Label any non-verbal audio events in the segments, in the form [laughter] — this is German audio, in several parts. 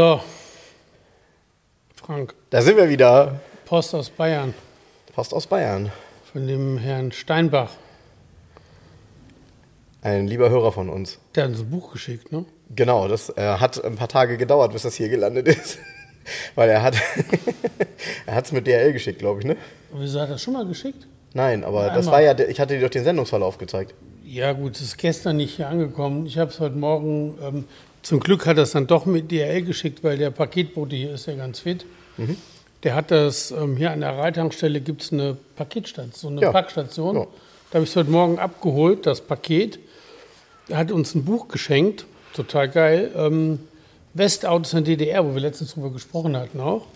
So. Frank, Da sind wir wieder. Post aus Bayern Post aus Bayern. von dem Herrn Steinbach. Ein lieber Hörer von uns. Der hat uns ein Buch geschickt, ne? Genau, das äh, hat ein paar Tage gedauert, bis das hier gelandet ist. [laughs] Weil er hat [laughs] er hat es mit DRL geschickt, glaube ich, ne? Wieso hat er das schon mal geschickt? Nein, aber das Einmal. war ja, ich hatte dir doch den Sendungsverlauf gezeigt. Ja, gut, es ist gestern nicht hier angekommen. Ich habe es heute Morgen, ähm, zum Glück hat er es dann doch mit DRL geschickt, weil der Paketbote hier ist ja ganz fit. Mhm. Der hat das, ähm, hier an der Reitankstelle gibt es eine Paketstation, so eine Ja. Packstation. Ja. Da habe ich es heute Morgen abgeholt, das Paket. Er hat uns ein Buch geschenkt, total geil. Ähm, Westautos in der DDR, wo wir letztens drüber gesprochen hatten auch.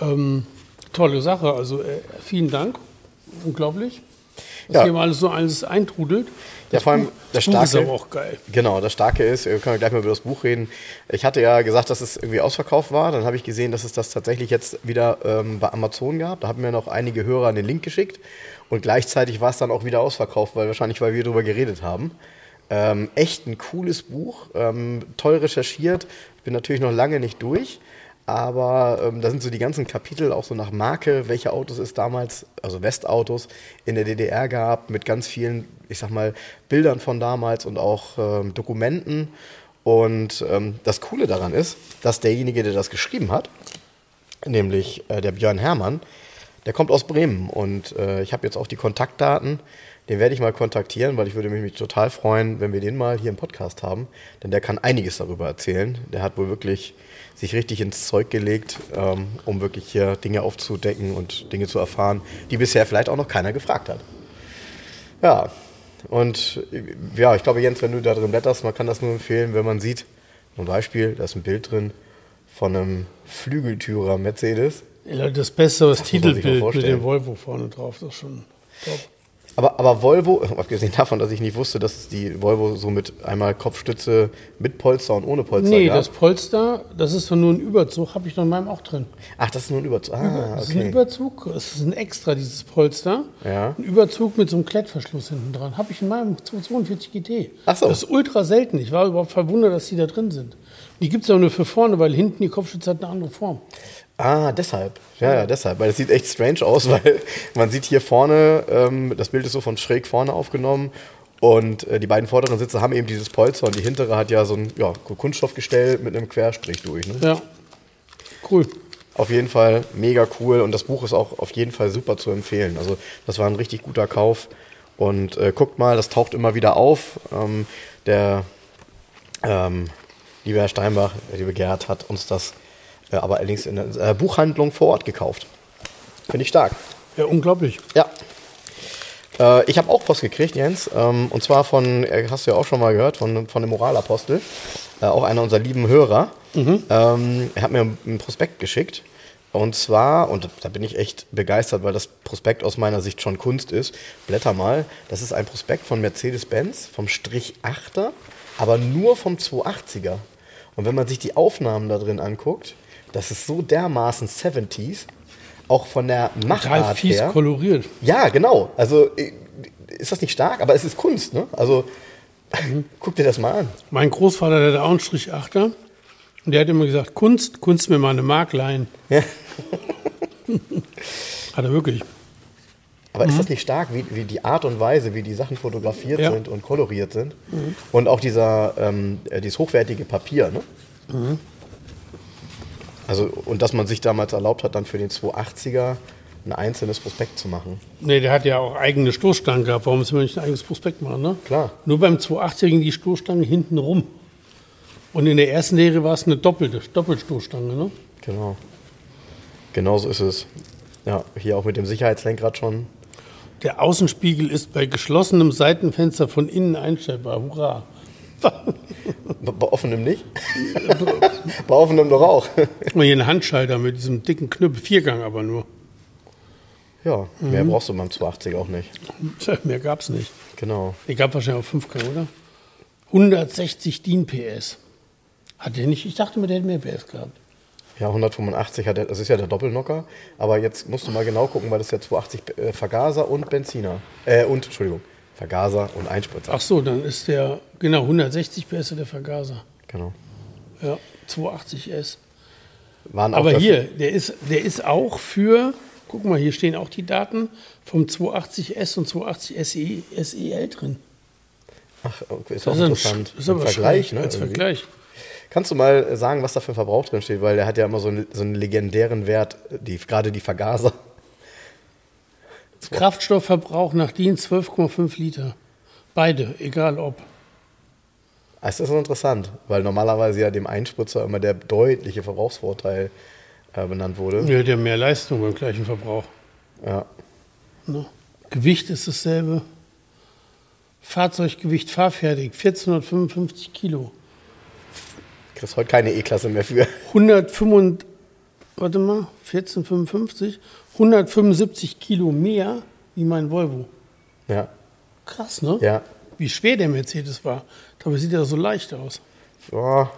Ähm, tolle Sache, also äh, vielen Dank, unglaublich. Dass Ja. hier mal alles so alles eintrudelt. Ja, vor allem das Buch ist Starke. aber auch geil. Genau, das Starke ist, wir können gleich mal über das Buch reden. Ich hatte ja gesagt, dass es irgendwie ausverkauft war. Dann habe ich gesehen, dass es das tatsächlich jetzt wieder ähm, bei Amazon gab. Da haben mir noch einige Hörer den Link geschickt. Und gleichzeitig war es dann auch wieder ausverkauft, weil wahrscheinlich, weil wir darüber geredet haben. Ähm, echt ein cooles Buch, ähm, toll recherchiert. Ich bin natürlich noch lange nicht durch. Aber ähm, da sind so die ganzen Kapitel auch so nach Marke, welche Autos es damals, also Westautos, in der DDR gab, mit ganz vielen, ich sag mal, Bildern von damals und auch ähm, Dokumenten. Und ähm, das Coole daran ist, dass derjenige, der das geschrieben hat, nämlich äh, der Björn Herrmann, der kommt aus Bremen und äh, ich habe jetzt auch die Kontaktdaten. Den werde ich mal kontaktieren, weil ich würde mich total freuen, wenn wir den mal hier im Podcast haben, denn der kann einiges darüber erzählen. Der hat wohl wirklich sich richtig ins Zeug gelegt, ähm, um wirklich hier Dinge aufzudecken und Dinge zu erfahren, die bisher vielleicht auch noch keiner gefragt hat. Ja, und ja, ich glaube, Jens, wenn du da drin blätterst, man kann das nur empfehlen, wenn man sieht, zum Beispiel, da ist ein Bild drin von einem Flügeltürer Mercedes. Ja, das Beste das sich mal Titelbild mit dem Volvo vorne drauf, das ist schon top. Aber, aber Volvo, [laughs] abgesehen davon, dass ich nicht wusste, dass es die Volvo so mit einmal Kopfstütze mit Polster und ohne Polster Nee, gab. das Polster, das ist doch nur ein Überzug, habe ich noch in meinem auch drin. Ach, das ist nur ein Überzug. Ah, Das ist ein okay. Überzug, es ist ein extra, dieses Polster. Ja. Ein Überzug mit so einem Klettverschluss hinten dran. Habe ich in meinem 242 GT. Ach so. Das ist ultra selten. Ich war überhaupt verwundert, dass die da drin sind. Die gibt es auch nur für vorne, weil hinten die Kopfstütze hat eine andere Form. Ah, deshalb. Ja, ja, deshalb. Weil es sieht echt strange aus, [laughs] weil man sieht hier vorne, ähm, das Bild ist so von schräg vorne aufgenommen. Und äh, die beiden vorderen Sitze haben eben dieses Polster und die hintere hat ja so ein ja, Kunststoffgestell mit einem Querstrich durch. Ne? Ja. Cool. Auf jeden Fall mega cool und das Buch ist auch auf jeden Fall super zu empfehlen. Also das war ein richtig guter Kauf und äh, guckt mal, das taucht immer wieder auf. Ähm, der ähm, liebe Herr Steinbach, der liebe Gerhard, hat uns das aber allerdings in der äh, Buchhandlung vor Ort gekauft. Finde ich stark. Ja, unglaublich. Ja. Äh, ich habe auch Post gekriegt, Jens. Ähm, und zwar von, äh, hast du ja auch schon mal gehört, von, von dem Moralapostel. Äh, auch einer unserer lieben Hörer. Ähm, er hat mir ein Prospekt geschickt. Und zwar, und da bin ich echt begeistert, weil das Prospekt aus meiner Sicht schon Kunst ist. Blätter mal. Das ist ein Prospekt von Mercedes-Benz, vom Strich 8er, aber nur vom 280er. Und wenn man sich die Aufnahmen da drin anguckt, das ist so dermaßen 70s. Auch von der Total Machart fies her. koloriert. Ja, genau. Also äh, ist das nicht stark? Aber es ist Kunst, ne? Also [laughs] guck dir das mal an. Mein Großvater, der hat auch einen Strich Achter. Und der hat immer gesagt, Kunst, Kunst mir mal eine Mark leihen. Ja. [laughs] Hat er wirklich. Aber ist das nicht stark, wie, wie die Art und Weise, wie die Sachen fotografiert Ja. sind und koloriert sind? Und auch dieser, ähm, äh, dieses hochwertige Papier, ne? Also, und dass man sich damals erlaubt hat, dann für den 280er ein einzelnes Prospekt zu machen. Nee, der hat ja auch eigene Stoßstangen gehabt. Warum müssen wir nicht ein eigenes Prospekt machen, ne? Klar. Nur beim 280er ging die Stoßstange hinten rum. Und in der ersten Serie war es eine doppelte Doppelstoßstange, ne? Genau. Genau so ist es. Ja, hier auch mit dem Sicherheitslenkrad schon. Der Außenspiegel ist bei geschlossenem Seitenfenster von innen einstellbar. Hurra. Bei offenem nicht? Bei offenem doch auch. Und hier einen Handschalter mit diesem dicken Knüppel, Viergang aber nur. Ja, mehr brauchst du beim 280 auch nicht. [laughs] Mehr gab es nicht. Genau. Ich gab wahrscheinlich auch Fünfgang, oder? 160 DIN PS. Hat der nicht? Ich dachte mir, der hätte mehr PS gehabt. Ja, 185 hat er, das ist ja der Doppelnocker. Aber jetzt musst du mal genau gucken, weil das ist ja 280 äh, Vergaser und Benziner. Äh, und, Entschuldigung, Vergaser und Einspritzer. Ach so, dann ist der, genau, 160 PS der Vergaser. Genau. Ja, 280S. Waren auch Aber hier, der ist, der ist auch für, guck mal, hier stehen auch die Daten vom 280S und 280 SE, SEL drin. Ach, okay, ist auch Das ist, ein, interessant. Sch- ist aber Vergleich, ne? Als irgendwie. Vergleich. Kannst du mal sagen, was da für ein Verbrauch drin steht? Weil der hat ja immer so einen, so einen legendären Wert, die, gerade die Vergaser. Kraftstoffverbrauch nach DIN 12,5 Liter. Beide, egal ob. Das ist interessant, weil normalerweise ja dem Einspritzer immer der deutliche Verbrauchsvorteil äh, benannt wurde. Ja, der mehr Leistung beim gleichen Verbrauch. Ja. Ne? Gewicht ist dasselbe. Fahrzeuggewicht fahrfertig, 1455 Kilo. Kriegst heute keine E-Klasse mehr für. 155, warte mal, 1455, 175 Kilo mehr wie mein Volvo. Ja. Krass, ne? Ja. Wie schwer der Mercedes war. Dabei sieht er so leicht aus. Ja.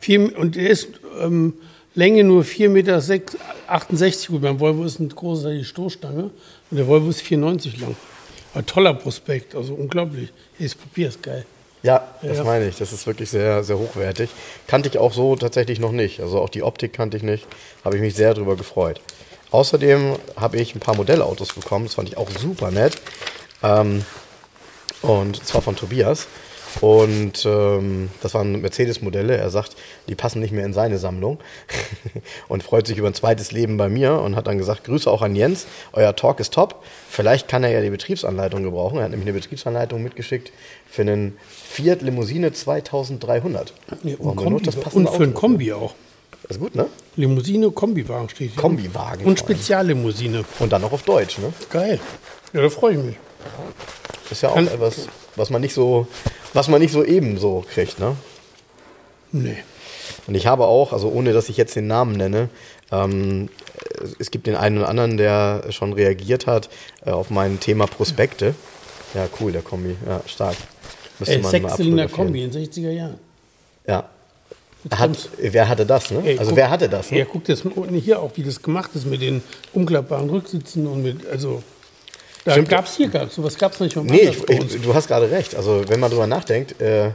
Vier, und der ist ähm, Länge nur 4,68 Meter. Gut, beim Volvo ist ein großer die Stoßstange. Und der Volvo ist 4,90 lang. Aber toller Prospekt, also unglaublich. Das Papier ist geil. Ja, das Ja. meine ich. Das ist wirklich sehr, sehr hochwertig. Kannte ich auch so tatsächlich noch nicht. Also auch die Optik kannte ich nicht. Habe ich mich sehr drüber gefreut. Außerdem habe ich ein paar Modellautos bekommen. Das fand ich auch super nett. Ähm, und zwar von Tobias. Und ähm, das waren Mercedes-Modelle. Er sagt, die passen nicht mehr in seine Sammlung. [laughs] und freut sich über ein zweites Leben bei mir und hat dann gesagt, Grüße auch an Jens. Euer Talk ist top. Vielleicht kann er ja die Betriebsanleitung gebrauchen. Er hat nämlich eine Betriebsanleitung mitgeschickt für einen Fiat Limousine 2300. Ja, und Kombi, und für ein. Kombi auch. Das ist gut, ne? Limousine, Kombiwagen steht hier. Kombiwagen Und. Speziallimousine. Und dann noch auf Deutsch, ne? Geil. Ja, da freue ich mich. Ist ja auch Kann- etwas, was man nicht so, was man nicht so ebenso kriegt, ne? Nee. Und ich habe auch, also ohne dass ich jetzt den Namen nenne, ähm, es gibt den einen oder anderen, der schon reagiert hat äh, auf mein Thema Prospekte. Ja, cool, der Kombi. Ja, stark. Müsste Ey, Sechszylinder. Kombi in 60er Jahren. Ja. Jetzt Hat, wer hatte das, ne? Ey, also guck- wer hatte das? Ne? Ja, guck das mal unten hier auch, wie das gemacht ist mit den umklappbaren Rücksitzen und mit, also, da gab es hier gar sowas gab es nicht Nee, ich, ich, du hast gerade recht. Also wenn man drüber nachdenkt, äh,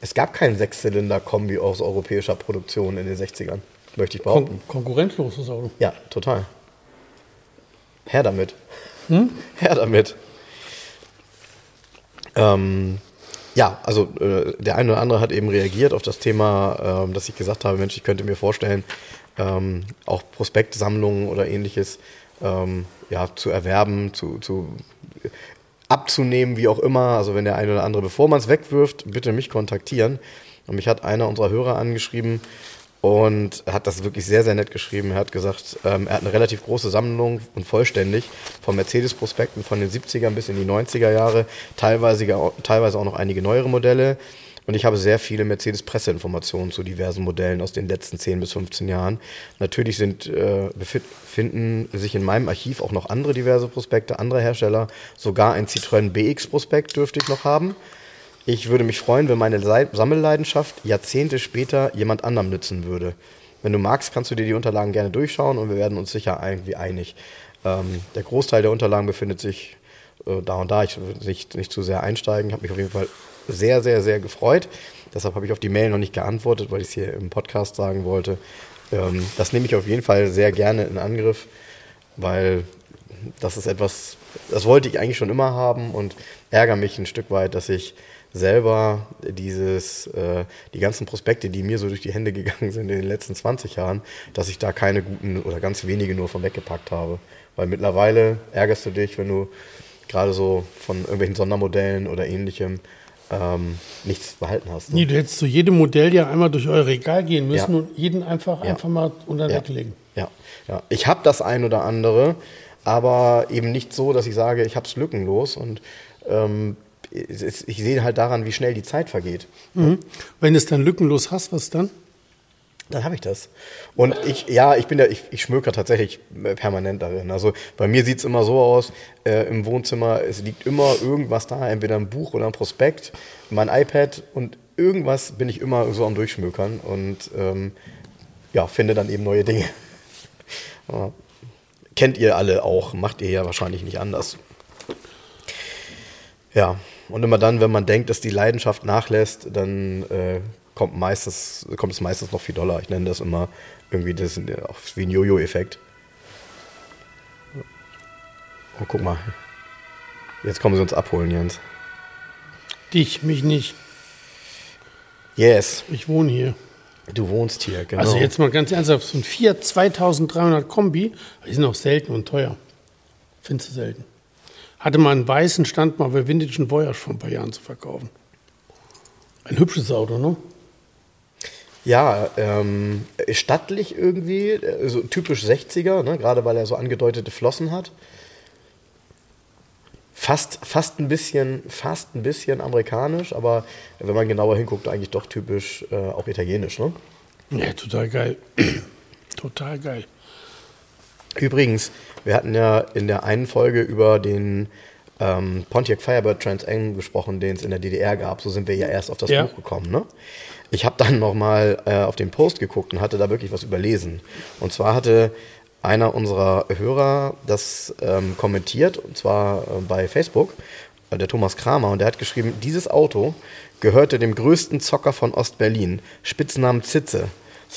es gab keinen Sechszylinder-Kombi aus europäischer Produktion in den 60ern, möchte ich behaupten. Kon konkurrenzlos das Auto. Ja, total. Her damit. [laughs] Her damit. Ähm, ja, also äh, der eine oder andere hat eben reagiert auf das Thema, ähm, dass ich gesagt habe, Mensch, ich könnte mir vorstellen, ähm, auch Prospektsammlungen oder ähnliches ähm, ja, zu erwerben, zu, zu abzunehmen, wie auch immer. Also wenn der eine oder andere, bevor man es wegwirft, bitte mich kontaktieren. Und mich hat einer unserer Hörer angeschrieben und hat das wirklich sehr, sehr nett geschrieben. Er hat gesagt, ähm, er hat eine relativ große Sammlung und vollständig von Mercedes-Prospekten von den 70ern bis in die 90er Jahre, teilweise, teilweise auch noch einige neuere Modelle. Und ich habe sehr viele Mercedes-Presseinformationen zu diversen Modellen aus den letzten 10 bis 15 Jahren. Natürlich sind, äh, befind- befinden sich in meinem Archiv auch noch andere diverse Prospekte, andere Hersteller. Sogar ein Citroën BX-Prospekt dürfte ich noch haben. Ich würde mich freuen, wenn meine Sammelleidenschaft Jahrzehnte später jemand anderem nützen würde. Wenn du magst, kannst du dir die Unterlagen gerne durchschauen und wir werden uns sicher irgendwie einig. Ähm, der Großteil der Unterlagen befindet sich äh, da und da. Ich will nicht, nicht zu sehr einsteigen. Ich habe mich auf jeden Fall sehr, sehr, sehr gefreut. Deshalb habe ich auf die Mail noch nicht geantwortet, weil ich es hier im Podcast sagen wollte. Ähm, das nehme ich auf jeden Fall sehr gerne in Angriff, weil das ist etwas, das wollte ich eigentlich schon immer haben und ärgere mich ein Stück weit, dass ich selber dieses, äh, die ganzen Prospekte, die mir so durch die Hände gegangen sind in den letzten 20 Jahren, dass ich da keine guten oder ganz wenige nur von weggepackt habe. Weil mittlerweile ärgerst du dich, wenn du gerade so von irgendwelchen Sondermodellen oder ähnlichem ähm, nichts behalten hast. ne? Nee, du hättest zu jedem Modell ja einmal durch euer Regal gehen müssen Ja. und jeden einfach, Ja. einfach mal unter den Ja. Deck legen. Ja, ja. Ich habe das ein oder andere, aber eben nicht so, dass ich sage, ich habe es lückenlos. Und ähm, ich sehe halt daran, wie schnell die Zeit vergeht. Mhm. Wenn du es dann lückenlos hast, was dann? Dann habe ich das. Und ich, ja, ich bin da, ich, ich schmöker tatsächlich permanent darin. Also bei mir sieht es immer so aus, äh, im Wohnzimmer, es liegt immer irgendwas da, entweder ein Buch oder ein Prospekt, mein iPad und irgendwas bin ich immer so am Durchschmökern und ähm, ja, finde dann eben neue Dinge. [laughs] Ja. Kennt ihr alle auch, macht ihr ja wahrscheinlich nicht anders. Ja, und immer dann, wenn man denkt, dass die Leidenschaft nachlässt, dann äh, kommt, meistens, kommt es meistens noch viel doller. Ich nenne das immer irgendwie das, wie ein Jojo-Effekt. Oh, guck mal. Jetzt kommen sie uns abholen, Jens. Dich, mich nicht. Yes. Ich wohne hier. Du wohnst hier, genau. Also jetzt mal ganz ernsthaft, so ein Fiat 2300 Kombi, die sind auch selten und teuer. Findest du selten. Hatte mal einen weißen Stand mal bei Vintage Voyage vor ein paar Jahren zu verkaufen. Ein hübsches Auto, ne? Ja, ähm, stattlich irgendwie, so typisch 60er, ne? gerade weil er so angedeutete Flossen hat. Fast, fast, ein bisschen, fast ein bisschen amerikanisch, aber wenn man genauer hinguckt, eigentlich doch typisch äh, auch italienisch. Ne? Ja, total geil. [clears throat] total geil. Übrigens, wir hatten ja in der einen Folge über den ähm, Pontiac Firebird Trans Am gesprochen, den es in der DDR gab. So sind wir ja erst auf das ja. Buch gekommen. Ne? Ich habe dann nochmal äh, auf den Post geguckt und hatte da wirklich was überlesen. Und zwar hatte einer unserer Hörer das ähm, kommentiert, und zwar äh, bei Facebook, äh, der Thomas Kramer, und der hat geschrieben, dieses Auto gehörte dem größten Zocker von Ostberlin, Spitznamen Zitze.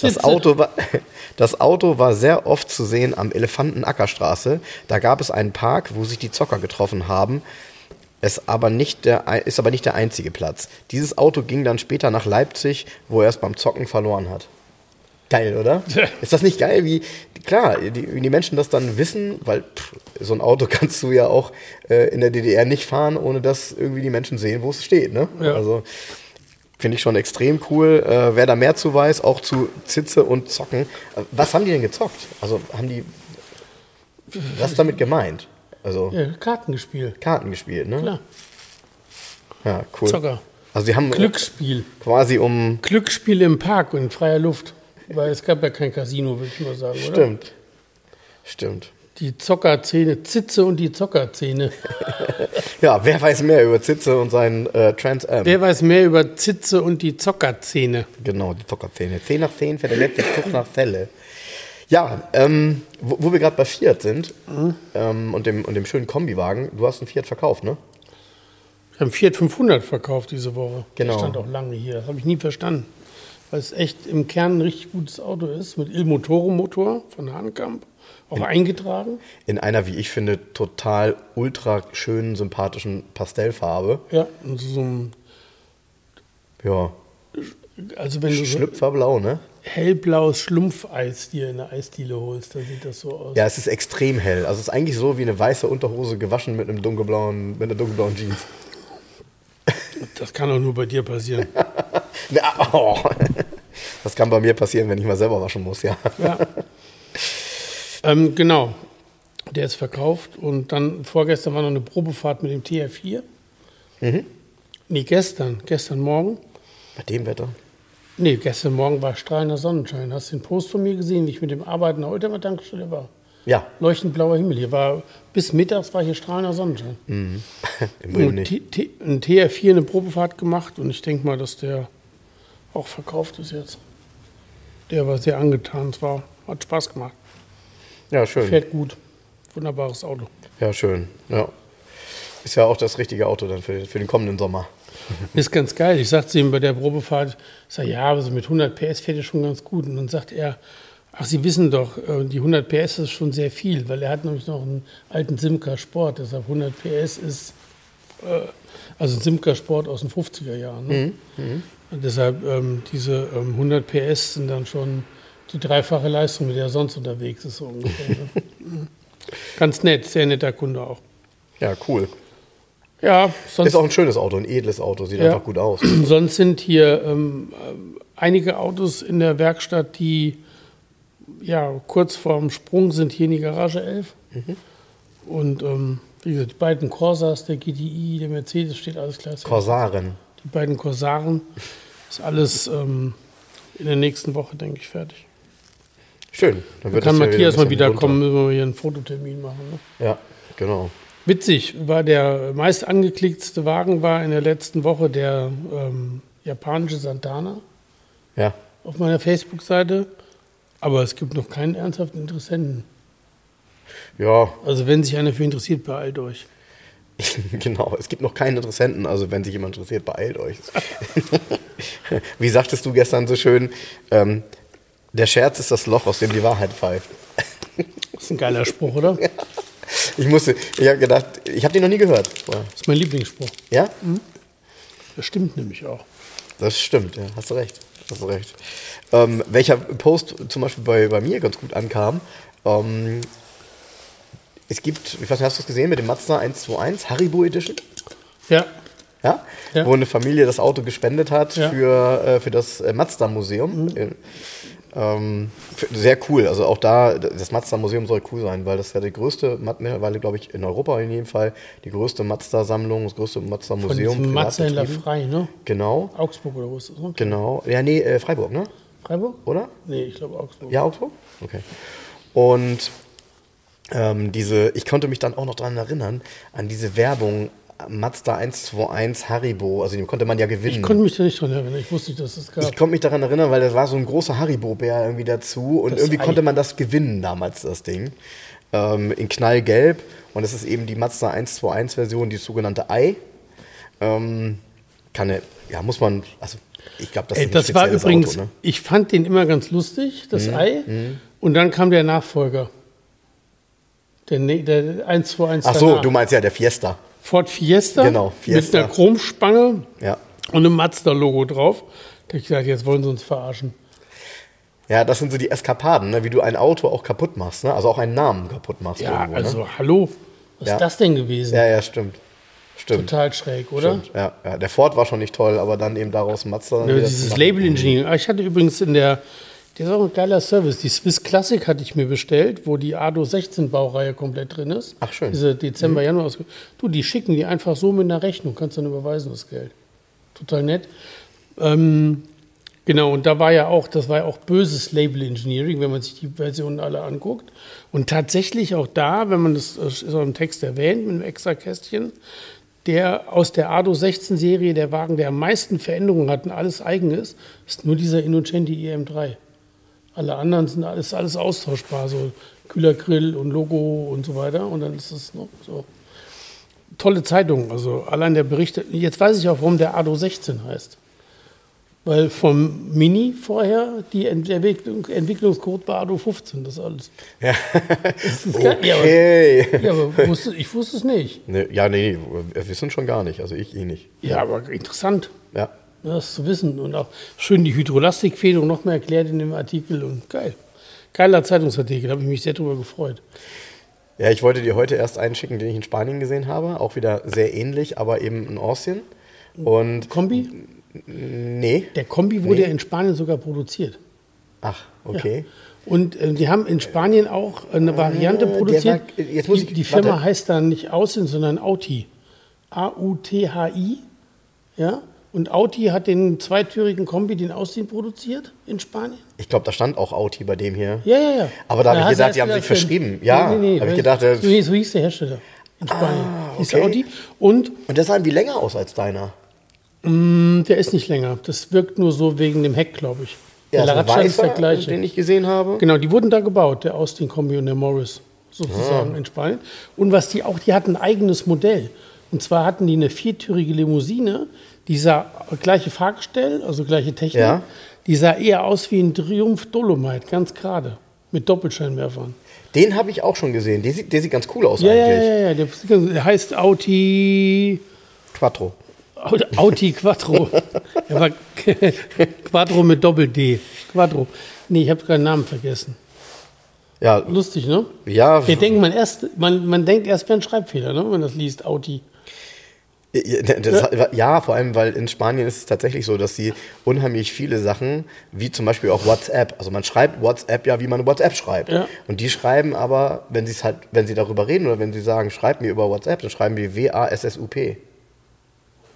Das Auto, war, [laughs] das Auto war sehr oft zu sehen am Elefantenackerstraße. Da gab es einen Park, wo sich die Zocker getroffen haben. Es aber nicht der, ist aber nicht der einzige Platz. Dieses Auto ging dann später nach Leipzig, wo er es beim Zocken verloren hat. Geil, oder? [laughs] Ist das nicht geil, wie, klar, die, wie die Menschen das dann wissen, weil pff, so ein Auto [laughs] kannst du ja auch äh, in der DDR nicht fahren, ohne dass irgendwie die Menschen sehen, wo es steht. Ne? Ja. Also finde ich schon extrem cool. Äh, wer da mehr zu weiß, auch zu Zitze und Zocken. Äh, was haben die denn gezockt? Also haben die, was ist damit gemeint? Also, ja, Karten gespielt. Karten gespielt, ne? Klar. Ja, cool. Zocker. Also sie haben Glücksspiel. Quasi um. Glücksspiel im Park und in freier Luft. Weil es gab ja kein Casino, würde ich nur sagen, oder? Stimmt. Die Zockerzähne, Zitze und die Zockerzähne. [laughs] ja, wer weiß mehr über Zitze und seinen äh, Trans Am? Wer weiß mehr über Zitze und die Zockerzähne? Genau, die Zockerzähne. 10 nach 10 für der letzte Zug nach Fälle. Ja, ähm, wo, wo, wir gerade bei Fiat sind mhm. ähm, und, dem, und dem schönen Kombiwagen, du hast einen Fiat verkauft, ne? Wir haben Fiat 500 verkauft diese Woche. Genau. Der stand auch lange hier. Das habe ich nie verstanden weil es echt im Kern ein richtig gutes Auto ist, mit Il Motoro Motor von Hahnkamp, auch in, eingetragen. In einer, wie ich finde, total ultra schönen, sympathischen Pastellfarbe. Ja, und so ein. Ja. Also wenn du Schlüpferblau, ne? hellblaues Schlumpfeis dir in der Eisdiele holst, da sieht das so aus. Ja, es ist extrem hell. Also es ist eigentlich so wie eine weiße Unterhose gewaschen mit einem dunkelblauen, mit einer dunkelblauen Jeans. [laughs] Das kann doch nur bei dir passieren. [laughs] ja, oh. Das kann bei mir passieren, wenn ich mal selber waschen muss, ja. ja. [laughs] Ähm, genau. Der ist verkauft und dann vorgestern war noch eine Probefahrt mit dem TR4. Mhm. Nee, gestern, gestern Morgen. Bei dem Wetter? Nee, gestern Morgen war strahlender Sonnenschein. Hast du den Post von mir gesehen, wie ich mit dem Arbeiten der Tankstelle war? Ja. Leuchtend blauer Himmel. Hier war bis mittags war hier strahlender Sonnenschein. Mhm. [laughs] Ein TR4 eine Probefahrt gemacht und ich denke mal, dass der auch verkauft ist jetzt. Der war sehr angetan. Es war, hat Spaß gemacht. Ja, schön. Fährt gut. Wunderbares Auto. Ja, schön. Ja. Ist ja auch das richtige Auto dann für, für den kommenden Sommer. [laughs] Ist ganz geil. Ich sagte ihm bei der Probefahrt, ich sage, ja, also mit 100 PS fährt er schon ganz gut. Und dann sagt er, Ach, Sie wissen doch, äh, die 100 PS ist schon sehr viel, weil er hat nämlich noch einen alten Simca Sport. Deshalb 100 PS ist äh, also ein Simca Sport aus den 50er Jahren. Ne? Mhm. Mhm. Deshalb ähm, diese ähm, 100 PS sind dann schon die dreifache Leistung, mit der er sonst unterwegs ist. So ungefähr, ne? [laughs] Ganz nett, sehr netter Kunde auch. Ja, cool. Ja, sonst, ist auch ein schönes Auto, ein edles Auto, sieht ja, einfach gut aus. [clears throat] Sonst sind hier ähm, äh, einige Autos in der Werkstatt, die ja, kurz vorm Sprung sind hier in die Garage 11. Mhm. Und ähm, Wie gesagt, die beiden Corsas, der GTI, der Mercedes, steht alles klar. Corsaren. Die beiden Corsaren ist alles ähm, in der nächsten Woche, denke ich, fertig. Schön. Dann wird kann Matthias mal ein wieder bisschen kommen, müssen wir hier einen Fototermin machen. Ne? runter. Ja, genau. Witzig, war der meist angeklicktste Wagen war in der letzten Woche der ähm, japanische Santana Ja. auf meiner Facebook-Seite. Aber es gibt noch keinen ernsthaften Interessenten. Ja, Also wenn sich einer für interessiert, beeilt euch. [laughs] genau. Es gibt noch keinen Interessenten, also wenn sich jemand interessiert, beeilt euch. [laughs] Wie sagtest du gestern so schön, ähm, der Scherz ist das Loch, aus dem die Wahrheit pfeift. Das ist ein geiler Spruch, oder? [laughs] Das Ich musste, ich habe gedacht, ich habe den noch nie gehört. ist mein Lieblingsspruch. Ja? Das stimmt nämlich auch. Das stimmt, ja, hast du recht. Hast du recht. Ähm, welcher Post zum Beispiel bei, bei mir ganz gut ankam, ähm, es gibt, ich weiß nicht, hast du es gesehen mit dem Mazda 121 Haribo Edition? Ja, Ja? Ja. Wo eine Familie das Auto gespendet hat Ja. für, äh, für das äh, Mazda-Museum. Äh, Ähm, sehr cool. Also auch da, das Mazda-Museum soll cool sein, weil das ja die größte, mittlerweile glaube ich in Europa in jedem Fall, die größte Mazda-Sammlung, das größte Mazda-Museum. privat Mazda-Händler betrieben. frei, ne? Genau, Augsburg oder wo ist das? ne? genau. Ja, nee, äh, Freiburg, ne? Freiburg? Oder? Nee, ich glaube Augsburg. Ja, Augsburg? Okay. Und ähm, diese, ich konnte mich dann auch noch daran erinnern, an diese Werbung Mazda 121 Haribo, also die konnte man ja gewinnen. Ich konnte mich da nicht dran erinnern. Ich wusste nicht, dass es das gab. Ich konnte mich daran erinnern, weil das war so ein großer Haribo-Bär irgendwie dazu und Das irgendwie Ei. konnte man das gewinnen damals, das Ding. Ähm, in knallgelb und es ist eben die Mazda 121-Version, die sogenannte Ei. Ähm, kann er, ja, muss man, also ich glaube, das Ey, ist ein das war übrigens, Auto, ne? ich fand den immer ganz lustig, das Ei. Und dann kam der Nachfolger. Der, ne- der 121 Ach so, danach. du meinst ja der Fiesta. Ford Fiesta, Genau, Fiesta. mit einer Chromspange Ja. und einem Mazda-Logo drauf. Da ich gesagt, jetzt wollen sie uns verarschen. Ja, das sind so die Eskapaden, ne? wie du ein Auto auch kaputt machst, ne? also auch einen Namen kaputt machst. Ja, irgendwo, also Ne? hallo, was Ja. ist das denn gewesen? Ja, ja, stimmt. Stimmt. Total schräg, oder? Stimmt. Ja, ja, der Ford war schon nicht toll, aber dann eben daraus Mazda. Ja, dieses machen. Label Engineering. Ah, Ich hatte übrigens in der, der ist auch ein geiler Service. Die Swiss Classic hatte ich mir bestellt, wo die ADO 16 Baureihe komplett drin ist. Ach, schön. Diese Dezember, Januar. Ausg du, die schicken die einfach so mit einer Rechnung, kannst dann überweisen das Geld. Total nett. Ähm, genau, und da war ja auch, das war ja auch böses Label Engineering, wenn man sich die Versionen alle anguckt. Und tatsächlich auch da, wenn man das, das ist auch im Text erwähnt, mit einem extra Kästchen, der aus der ADO 16 Serie, der Wagen, der am meisten Veränderungen hat und alles eigen ist, ist nur dieser Innocenti EM3. Alle anderen sind alles, alles austauschbar, so Kühlergrill und Logo und so weiter. Und dann ist es noch so. Tolle Zeitung, also allein der Bericht. Jetzt weiß ich auch, warum der ADO 16 heißt. Weil vom Mini vorher die Entwicklung, Entwicklungscode war ADO 15, das alles. Ja. Das ist geil. Ja, aber, Okay. ja, aber wusste, ich wusste es nicht. Ne, ja, nee, wir wissen schon gar nicht. Also ich eh nicht. Ja, aber interessant. Ja. Das zu wissen und auch schön die Hydrolastikfederung noch mehr erklärt in dem Artikel und geil. Geiler Zeitungsartikel, habe ich mich sehr drüber gefreut. Ja, ich wollte dir heute erst einen schicken, den ich in Spanien gesehen habe. Auch wieder sehr ähnlich, aber eben in Austin. Und Kombi? nee. Der Kombi wurde Nee. ja in Spanien sogar produziert. Ach, okay. Und äh, die haben in Spanien auch eine Variante Äh, produziert. war- jetzt muss die, ich- die Firma warte. heißt dann nicht Aussehen, sondern Auti. A-U-T-H-I. Ja? Und Audi hat den zweitürigen Kombi, den Aussehen produziert in Spanien. Ich glaube, da stand auch Audi bei dem hier. Ja, ja, ja. Aber da hab ich gedacht, erst die haben sich verschrieben. Ja, hab ich gedacht, der- so, hieß- so hieß der Hersteller in Spanien. Hieß okay. Audi. Und Und der sah irgendwie länger aus als deiner. mh, der ist nicht länger. Das wirkt nur so wegen dem Heck, glaube ich. Der so ein Laradschan ist der gleiche. den ich gesehen habe. Genau, die wurden da gebaut, der Austin Kombi und der Morris, sozusagen Ah. in Spanien. Und was die auch, die hatten ein eigenes Modell. Und zwar hatten die eine viertürige Limousine, die sah gleiche Fahrgestell, also gleiche Technik. Ja. Die sah eher aus wie ein Triumph Dolomite, ganz gerade, mit Doppelscheinwerfern. Den habe ich auch schon gesehen. Der sieht, der sieht ganz cool aus Ja, ja, eigentlich. ja, ja, der, der heißt Audi, Quattro. Audi Quattro. [laughs] War [laughs] Quattro mit Doppel-D. Quattro. Nee, ich habe gerade den Namen vergessen. Ja, Lustig, ne? ja, Wir denken man erst, man, man denkt erst, wäre ein Schreibfehler, ne, wenn man das liest, Audi. Ja, das, ja, vor allem, weil in Spanien ist es tatsächlich so, dass sie unheimlich viele Sachen, wie zum Beispiel auch WhatsApp, also man schreibt WhatsApp ja, wie man WhatsApp schreibt. Ja. Und die schreiben aber, wenn sie es halt, wenn sie darüber reden oder wenn sie sagen, schreib mir über WhatsApp, dann schreiben die W-A-S-S-U-P.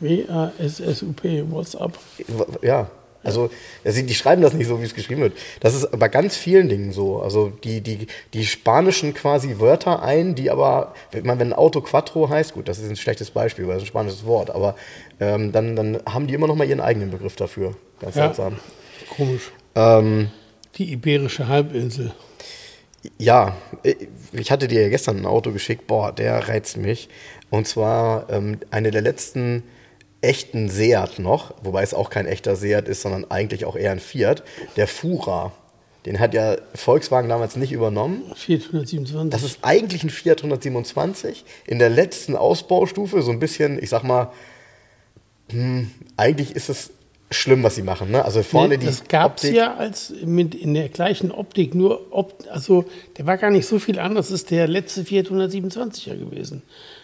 W-A-S-S-U-P, WhatsApp. Ja. Also also die schreiben das nicht so, wie es geschrieben wird. Das ist bei ganz vielen Dingen so. Also die, die, die spanischen quasi Wörter ein, die aber, wenn, man, wenn ein Auto Quattro heißt, gut, das ist ein schlechtes Beispiel, weil das ist ein spanisches Wort, aber ähm, dann, dann haben die immer noch mal ihren eigenen Begriff dafür. Ganz Ja. seltsam. Komisch. Ähm, Die Iberische Halbinsel. Ja, ich hatte dir ja gestern ein Auto geschickt, boah, der reizt mich. Und zwar ähm, eine der letzten echten Seat noch, wobei es auch kein echter Seat ist, sondern eigentlich auch eher ein Fiat, der Fura. Den hat ja Volkswagen damals nicht übernommen. 427. Das ist eigentlich ein Fiat 127 in der letzten Ausbaustufe, so ein bisschen, ich sag mal, hm, eigentlich ist es schlimm, was sie machen. Ne? Also vorne Nee, die das gab es ja als mit in der gleichen Optik, nur ob, also der war gar nicht so viel anders, das ist der letzte Fiat 127er gewesen.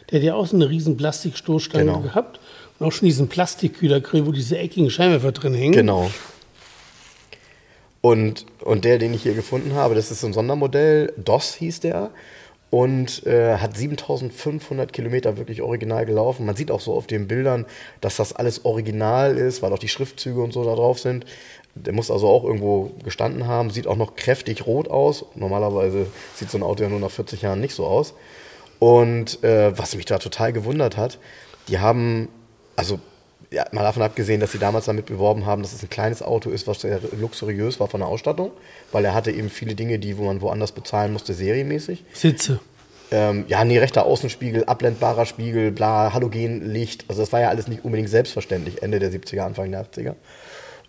Der hat ja auch so eine riesen Plastikstoßstange Genau. gehabt auch schon diesen Plastikkühlergrill, wo diese eckigen Scheinwerfer drin hängen. Genau. Und, und der, den ich hier gefunden habe, das ist so ein Sondermodell, DOS hieß der. Und äh, hat 7500 Kilometer wirklich original gelaufen. Man sieht auch so auf den Bildern, dass das alles original ist, weil auch die Schriftzüge und so da drauf sind. Der muss also auch irgendwo gestanden haben. Sieht auch noch kräftig rot aus. Normalerweise sieht so ein Auto ja nur nach 40 Jahren nicht so aus. Und äh, was mich da total gewundert hat, die haben, also ja, mal davon abgesehen, dass sie damals damit beworben haben, dass es ein kleines Auto ist, was sehr luxuriös war von der Ausstattung, weil er hatte eben viele Dinge, die wo man woanders bezahlen musste, serienmäßig. Sitze. Ähm, ja, nee, rechter Außenspiegel, abblendbarer Spiegel, bla, Halogenlicht. Also das war ja alles nicht unbedingt selbstverständlich, Ende der 70er, Anfang der 80er.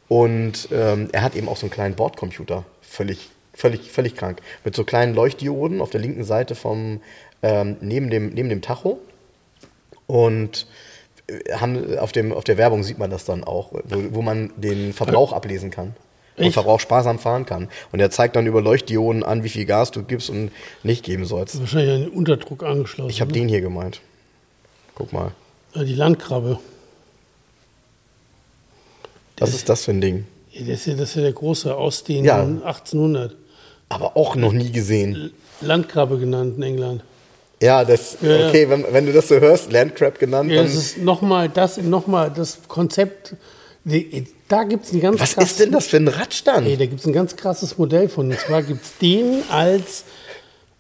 Und ähm, er hat eben auch so einen kleinen Bordcomputer, völlig, völlig, völlig krank. Mit so kleinen Leuchtdioden auf der linken Seite vom, ähm, neben, dem, neben dem Tacho. Und haben, auf, dem, auf der Werbung sieht man das dann auch, wo, wo man den Verbrauch ablesen kann. Und Echt? Verbrauch sparsam fahren kann. Und er zeigt dann über Leuchtdioden an, wie viel Gas du gibst und nicht geben sollst. Wahrscheinlich den Unterdruck angeschlossen. Ich habe ne? den hier gemeint. Guck mal. Ja, die Landkrabbe. Was ist das für ein Ding? Ja, das, ist ja, das ist ja der große aus den Ja. 1800. Aber auch noch nie gesehen. Landkrabbe genannt in England. Ja, das, Ja, okay, wenn, wenn du das so hörst, Landcrab genannt, Ja, das ist nochmal das, noch mal das Konzept. Die, da gibt es ein ganz was krasses- ist denn das für ein Radstand? Ey, da gibt es ein ganz krasses Modell von. Und zwar gibt es den als,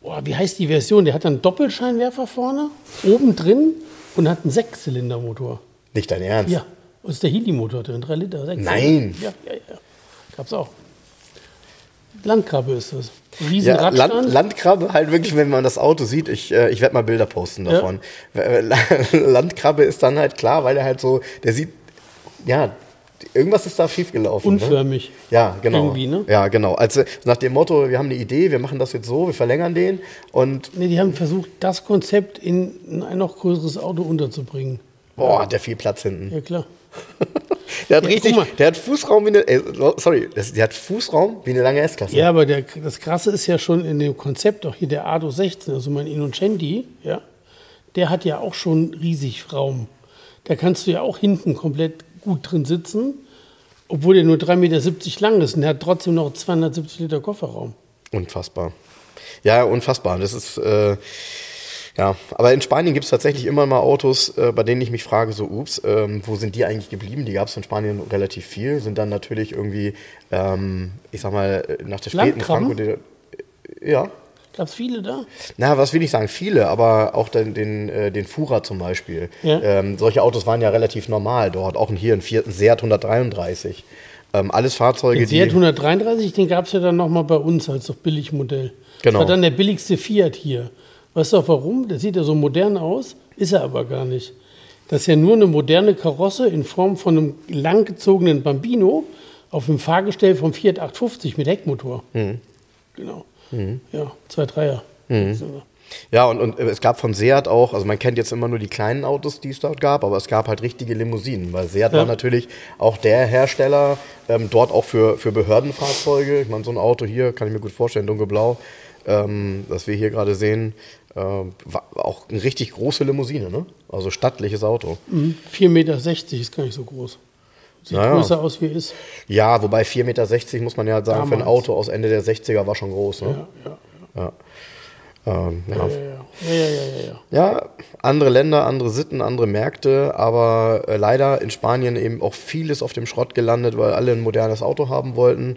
boah, wie heißt die Version? Der hat einen Doppelscheinwerfer vorne, oben drin und hat einen Sechszylindermotor. Nicht dein Ernst? Ja, und ist der Heli-Motor drin, 3 Liter, 6 Nein. Ja, ja, ja. Gab's auch. Landkrabbe ist das. Ja, Riesenradstand. Land, Landkrabbe, halt wirklich, wenn man das Auto sieht, ich, äh, ich werde mal Bilder posten davon. Äh, [laughs] Landkrabbe ist dann halt klar, weil er halt so, der sieht, ja, irgendwas ist da schiefgelaufen. Ne? Unförmig. Ja, genau. Irgendwie, ne? Ja, genau. Also nach dem Motto, wir haben eine Idee, wir machen das jetzt so, wir verlängern den und Nee, die haben versucht, das Konzept in ein noch größeres Auto unterzubringen. boah, hat der viel Platz hinten. Ja, klar. [laughs] Der hat Ja, richtig, der hat Fußraum wie eine, ey, sorry, das, der hat Fußraum wie eine lange S-Klasse. Ja, aber der, das Krasse ist ja schon in dem Konzept, auch hier der Ado 16, also mein Innocenti, ja, der hat ja auch schon riesig Raum. Da kannst du ja auch hinten komplett gut drin sitzen, obwohl der nur 3,70 Meter lang ist und der hat trotzdem noch 270 Liter Kofferraum. Unfassbar. Ja, unfassbar. Das ist, äh, ja, aber in Spanien gibt es tatsächlich immer mal Autos, äh, bei denen ich mich frage, so, ups, ähm, wo sind die eigentlich geblieben? Die gab es in Spanien relativ viel, sind dann natürlich irgendwie, ähm, ich sag mal, nach der späten? Franco, ja, Gab es viele da? na, was will ich sagen? Viele, aber auch den, den, äh, den Fura zum Beispiel. Ja. Ähm, solche Autos waren ja relativ normal dort. Auch hier ein vierten Seat 133. Ähm, alles Fahrzeuge, Den die. Seat 133, den gab es ja dann nochmal bei uns als doch Billigmodell. Genau. Das war dann der billigste Fiat hier. Weißt du auch warum? Der sieht ja so modern aus, ist er aber gar nicht. Das ist ja nur eine moderne Karosse in Form von einem langgezogenen Bambino auf dem Fahrgestell vom Fiat 850 mit Heckmotor. Mhm. Genau. Ja, zwei Dreier. Ja, und, und es gab von Seat auch, also man kennt jetzt immer nur die kleinen Autos, die es dort gab, aber es gab halt richtige Limousinen, weil Seat Ja. war natürlich auch der Hersteller, ähm, dort auch für, für Behördenfahrzeuge. Ich meine, so ein Auto hier, kann ich mir gut vorstellen, dunkelblau, ähm, das wir hier gerade sehen, äh, auch eine richtig große Limousine, ne? Also stattliches Auto. Mhm. 4,60 Meter ist gar nicht so groß. Sieht Naja. größer aus, wie ist. Ja, wobei 4,60 Meter muss man ja sagen, für ein Damals. Auto aus Ende der 60er war schon groß. Ne? Ja, ja, Ja. Ähm, ja. Ja, andere Länder, andere Sitten, andere Märkte, aber äh, leider in Spanien eben auch vieles auf dem Schrott gelandet, weil alle ein modernes Auto haben wollten.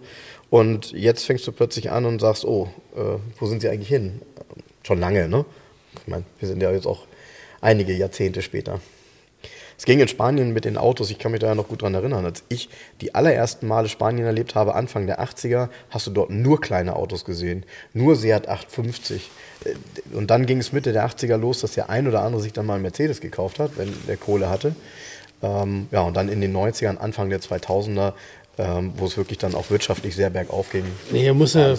Und jetzt fängst du plötzlich an und sagst, oh, äh, wo sind sie eigentlich hin? Schon lange, ne? Ich meine, wir sind ja jetzt auch einige Jahrzehnte später. Es ging in Spanien mit den Autos, ich kann mich da ja noch gut dran erinnern, als ich die allerersten Male Spanien erlebt habe, Anfang der 80er, hast du dort nur kleine Autos gesehen, nur Seat 850. Äh, Und dann ging es Mitte der 80er los, dass der ein oder andere sich dann mal einen Mercedes gekauft hat, wenn der Kohle hatte. Ähm, ja, und dann in den 90ern, Anfang der 2000er, ähm, wo es wirklich dann auch wirtschaftlich sehr bergauf ging. Nee, er muss ja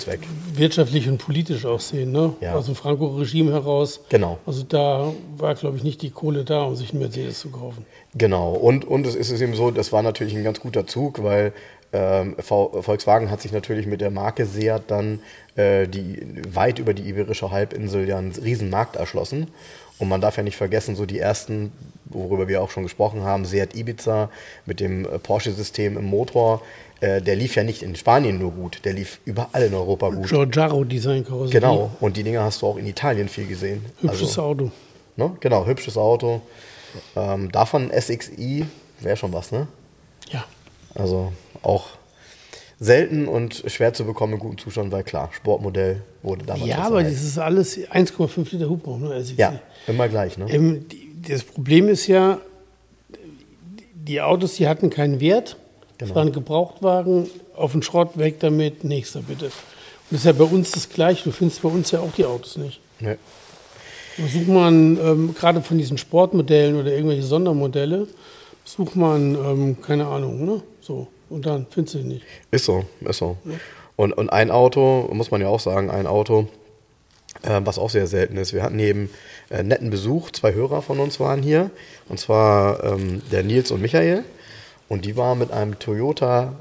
wirtschaftlich und politisch auch sehen, ne? Ja. Aus dem Franco-Regime heraus. Genau. Also da war, glaube ich, nicht die Kohle da, um sich einen Mercedes zu kaufen. Genau, und, und es ist eben so, das war natürlich ein ganz guter Zug, weil ähm, Volkswagen hat sich natürlich mit der Marke Seat dann äh, die, weit über die Iberische Halbinsel ja einen riesen Markt erschlossen. Und man darf ja nicht vergessen, so die ersten, worüber wir auch schon gesprochen haben, Seat Ibiza mit dem äh, Porsche-System im Motor, äh, der lief ja nicht in Spanien nur gut, der lief überall in Europa gut. Giorgiaro-Design-Karosserie. Genau, und die Dinger hast du auch in Italien viel gesehen. Hübsches Also- Auto. Ne? Genau, hübsches Auto. Ähm, davon SXI wäre schon was, ne? Ja. Also auch selten und schwer zu bekommen in gutem Zustand, weil klar, Sportmodell wurde damals. Ja, aber das ist alles 1,5 Liter Hubraum, ne? SXI. Ja, immer gleich, ne? Ähm, das Problem ist ja, die Autos, die hatten keinen Wert. Das Genau. waren Gebrauchtwagen, auf den Schrott, weg damit, nächster bitte. Und das ist ja bei uns das Gleiche. Du findest bei uns ja auch die Autos nicht. Ne. Sucht man ähm, gerade von diesen Sportmodellen oder irgendwelche Sondermodelle, sucht man, ähm, keine Ahnung, ne? So. Und dann findest du die nicht. Ist so, ist so. Und, und ein Auto, muss man ja auch sagen, ein Auto, äh, was auch sehr selten ist. Wir hatten eben äh, netten Besuch, zwei Hörer von uns waren hier, und zwar ähm, der Nils und Michael. Und die waren mit einem Toyota,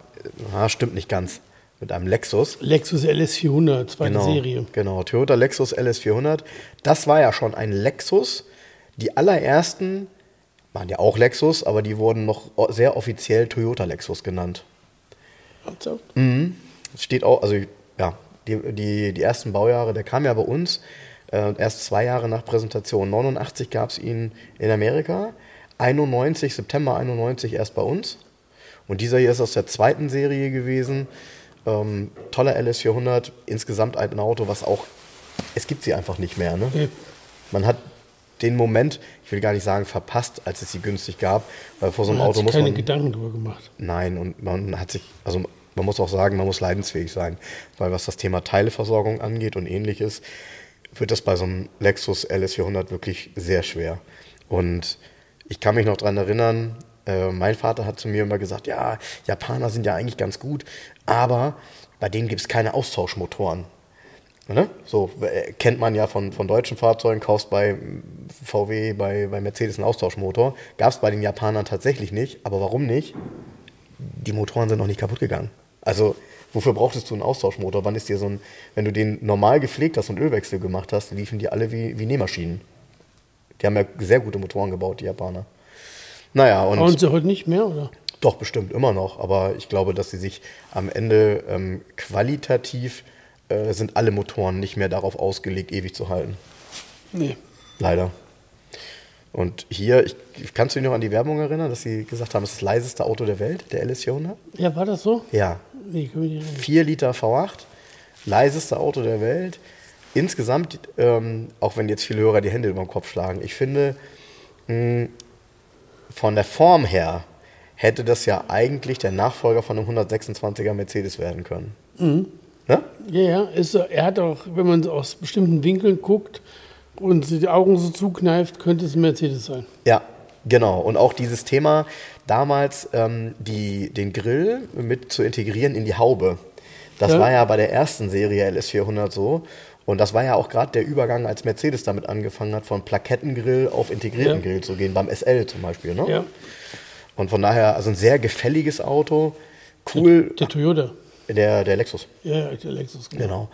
äh, stimmt nicht ganz, mit einem Lexus. Lexus LS400, zweite Genau, Serie. genau, Toyota Lexus LS400. Das war ja schon ein Lexus. Die allerersten waren ja auch Lexus, aber die wurden noch sehr offiziell Toyota Lexus genannt. Ernsthaft? Es steht auch, also ja, die, die, die ersten Baujahre, der kam ja bei uns äh, erst zwei Jahre nach Präsentation. 89 gab es ihn in Amerika, 91, September 91 erst bei uns. Und dieser hier ist aus der zweiten Serie gewesen. Ähm, toller LS400, insgesamt ein Auto, was auch, es gibt sie einfach nicht mehr. Ne? Nee. Man hat den Moment, ich will gar nicht sagen verpasst, als es sie günstig gab, weil vor so einem Man hat Auto sich muss keine man... Gedanken drüber gemacht. Nein, und man hat sich, also man muss auch sagen, man muss leidensfähig sein, weil was das Thema Teileversorgung angeht und ähnliches, wird das bei so einem Lexus LS400 wirklich sehr schwer. Und ich kann mich noch daran erinnern, äh, mein Vater hat zu mir immer gesagt, ja, Japaner sind ja eigentlich ganz gut, aber bei denen gibt es keine Austauschmotoren. Ne? So äh, kennt man ja von, von deutschen Fahrzeugen, kaufst bei VW, bei, bei Mercedes einen Austauschmotor. Gab es bei den Japanern tatsächlich nicht. Aber warum nicht? Die Motoren sind noch nicht kaputt gegangen. Also, wofür brauchtest du einen Austauschmotor? Wann ist dir so ein, wenn du den normal gepflegt hast und Ölwechsel gemacht hast, liefen die alle wie, wie Nähmaschinen. Die haben ja sehr gute Motoren gebaut, die Japaner. Naja, und. Bauen sie heute nicht mehr, oder? Doch, bestimmt immer noch. Aber ich glaube, dass sie sich am Ende ähm, qualitativ äh, sind alle Motoren nicht mehr darauf ausgelegt, ewig zu halten. Nee. Leider. Und hier, ich, kannst du dich noch an die Werbung erinnern, dass sie gesagt haben, es ist das leiseste Auto der Welt, der LS400? Ja, war das so? Ja. Nee, kann mich nicht erinnern. 4 Liter V8, leiseste Auto der Welt. Insgesamt, ähm, auch wenn jetzt viele Hörer die Hände über den Kopf schlagen, ich finde, mh, von der Form her hätte das ja eigentlich der Nachfolger von einem 126er Mercedes werden können. Ne? Ja, ja. Ist, so- er hat auch, wenn man aus bestimmten Winkeln guckt und die Augen so zukneift, könnte es ein Mercedes sein. Ja, genau. Und auch dieses Thema damals ähm, die, den Grill mit zu integrieren in die Haube. Das Ja. war ja bei der ersten Serie LS400 so. Und das war ja auch gerade der Übergang, als Mercedes damit angefangen hat, von Plakettengrill auf integrierten Ja. Grill zu gehen, beim SL zum Beispiel. Ne? Ja. Und von daher, also ein sehr gefälliges Auto. Cool, Der Toyota. Der, der Lexus. Ja, der Lexus. Genau.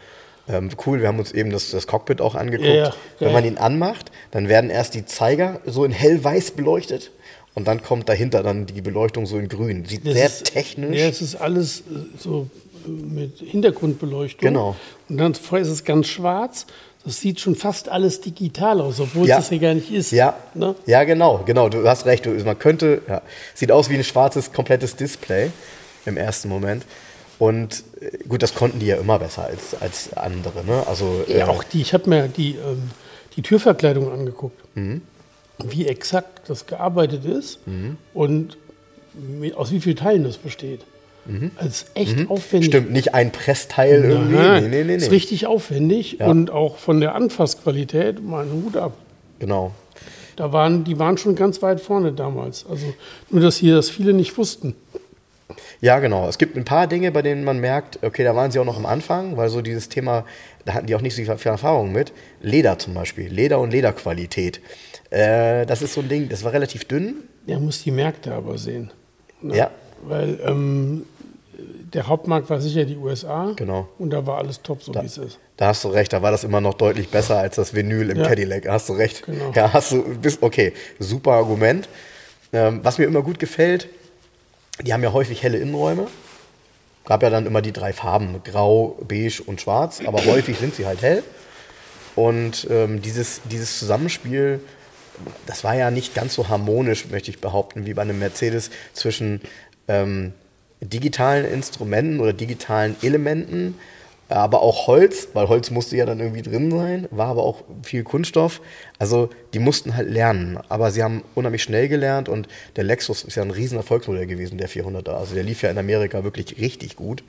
Ähm, cool, wir haben uns eben das, das Cockpit auch angeguckt. Ja, ja, Wenn man ihn anmacht, dann werden erst die Zeiger so in hellweiß beleuchtet und dann kommt dahinter dann die Beleuchtung so in grün. Sieht Das sehr ist, technisch. Ja, es ist alles äh, so äh, mit Hintergrundbeleuchtung. Genau. Und dann vorher ist es ganz schwarz. Das sieht schon fast alles digital aus, obwohl Ja. es das ja gar nicht ist. Ja, Ne? ja, genau, genau. Du hast recht. Man könnte, ja, sieht aus wie ein schwarzes, komplettes Display im ersten Moment. Und äh, gut, das konnten die ja immer besser als, als andere. Ne? Also, Ja, äh, auch die, ich habe mir die, ähm, die Türverkleidung angeguckt. Mhm. Wie exakt das gearbeitet ist und mit, aus wie vielen Teilen das besteht. Also echt aufwendig. Mhm. Stimmt, nicht ein Pressteil irgendwie. Aha, Nee, nee, nee, Ist nee. richtig aufwendig Ja. und auch von der Anfassqualität mal einen Hut ab. Genau. Da waren, die waren schon ganz weit vorne damals. Also nur, dass hier das viele nicht wussten. Ja, genau. Es gibt ein paar Dinge, bei denen man merkt, okay, da waren sie auch noch am Anfang, weil so dieses Thema, da hatten die auch nicht so viel Erfahrung mit. Leder zum Beispiel, Leder und Lederqualität. Äh, das ist so ein Ding, das war relativ dünn. Der muss die Märkte aber sehen. Ne? Ja. Weil ähm, der Hauptmarkt war sicher die USA. Genau. Und da war alles top, so wie es ist. Da hast du recht, da war das immer noch deutlich besser als das Vinyl im Ja. Cadillac. Da hast du recht. Genau. Ja, hast du, bist, okay, super Argument. Ähm, was mir immer gut gefällt, die haben ja häufig helle Innenräume. Gab ja dann immer die drei Farben, grau, beige und schwarz, aber [clears throat] häufig sind sie halt hell. Und ähm, dieses, dieses Zusammenspiel, das war ja nicht ganz so harmonisch, möchte ich behaupten, wie bei einem Mercedes zwischen ähm, digitalen Instrumenten oder digitalen Elementen, aber auch Holz, weil Holz musste ja dann irgendwie drin sein, war aber auch viel Kunststoff. Also die mussten halt lernen, aber sie haben unheimlich schnell gelernt und der Lexus ist ja ein riesen Erfolgsmodell gewesen, der 400er. Also der lief ja in Amerika wirklich richtig gut.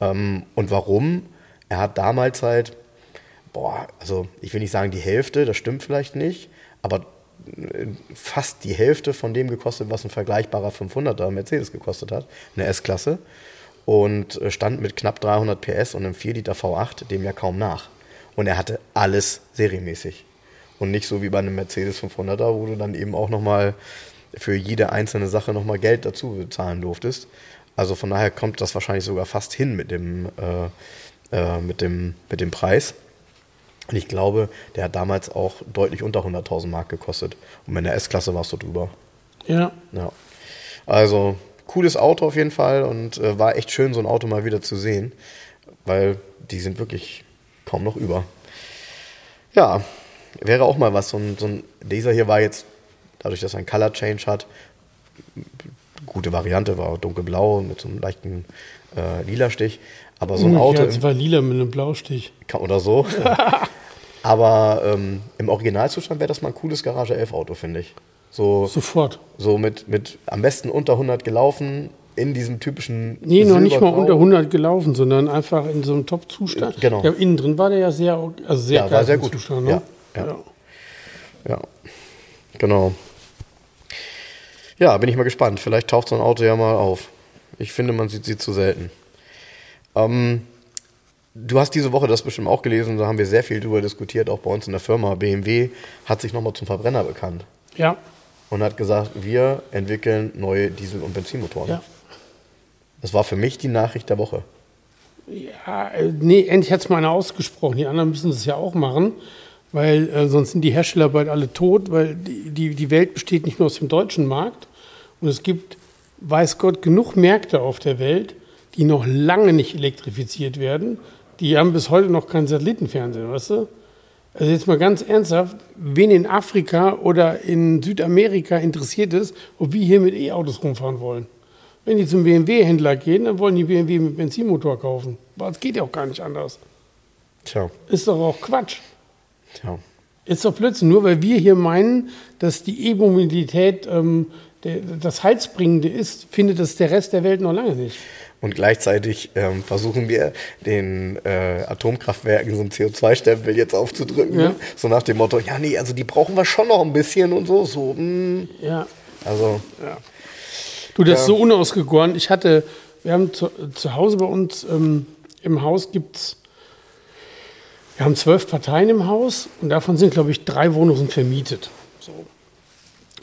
Ähm, und warum? Er hat damals halt boah, also ich will nicht sagen die Hälfte, das stimmt vielleicht nicht, aber äh, fast die Hälfte von dem gekostet, was ein vergleichbarer 500er Mercedes gekostet hat, eine S-Klasse. Und äh, stand mit knapp 300 PS und einem 4 Liter V8 dem ja kaum nach. Und er hatte alles serienmäßig. Und nicht so wie bei einem Mercedes 500er, wo du dann eben auch nochmal für jede einzelne Sache nochmal Geld dazu bezahlen durftest. Also von daher kommt das wahrscheinlich sogar fast hin mit dem, äh, äh, mit dem, mit dem Preis. Und ich glaube, der hat damals auch deutlich unter 100.000 Mark gekostet. Und mit der S-Klasse warst du drüber. Ja. Ja. Also, cooles Auto auf jeden Fall und äh, war echt schön, so ein Auto mal wieder zu sehen, weil die sind wirklich kaum noch über. Ja, wäre auch mal was. So ein, so ein, dieser hier war jetzt, dadurch, dass er einen Color Change hat, gute Variante, war dunkelblau mit so einem leichten äh, lila Stich. Aber so ein Auto. ja, es war lila mit einem Blaustich. Oder so. [laughs] Aber ähm, im Originalzustand wäre das mal ein cooles Garage 11 Auto, finde ich. So, Sofort. so mit, mit am besten unter 100 gelaufen, in diesem typischen. Nee, noch nicht mal unter 100 gelaufen, sondern einfach in so einem Top-Zustand. Genau. Ja, innen drin war der ja sehr, also sehr Ja, war geil sehr im gut. Zustand. Ne? Ja, ja. Ja, genau. Ja, bin ich mal gespannt. Vielleicht taucht so ein Auto ja mal auf. Ich finde, man sieht sie zu selten. Ähm, du hast diese Woche das bestimmt auch gelesen, da haben wir sehr viel drüber diskutiert, auch bei uns in der Firma. BMW hat sich nochmal zum Verbrenner bekannt ja. Und hat gesagt, wir entwickeln neue Diesel- und Benzinmotoren. ja. Das war für mich die Nachricht der Woche. Ja, äh, nee, endlich hat es mal einer ausgesprochen. Die anderen müssen es ja auch machen, weil äh, sonst sind die Hersteller bald alle tot, weil die, die, die Welt besteht nicht nur aus dem deutschen Markt. Und es gibt, weiß Gott, genug Märkte auf der Welt, die noch lange nicht elektrifiziert werden. Die haben bis heute noch kein Satellitenfernsehen, weißt du? Also jetzt mal ganz ernsthaft, wen in Afrika oder in Südamerika interessiert ist, ob wir hier mit E-Autos rumfahren wollen. Wenn die zum BMW-Händler gehen, dann wollen die BMW mit Benzinmotor kaufen. Aber es geht ja auch gar nicht anders. Tja, Ist doch auch Quatsch. tja. Ist doch Blödsinn. Nur weil wir hier meinen, dass die E-Mobilität ähm, das Heilsbringende ist, findet das der Rest der Welt noch lange nicht. Und gleichzeitig ähm, versuchen wir den äh, Atomkraftwerken so einen CO2-Stempel jetzt aufzudrücken. Ja. Ne? So nach dem Motto, ja, nee, also die brauchen wir schon noch ein bisschen und so. so mh. Ja. Also, Du, das Ja. ist so unausgegoren. Ich hatte, wir haben zu, zu Hause bei uns ähm, im Haus gibt's, wir haben zwölf Parteien im Haus und davon sind, glaube ich, drei Wohnungen vermietet. So.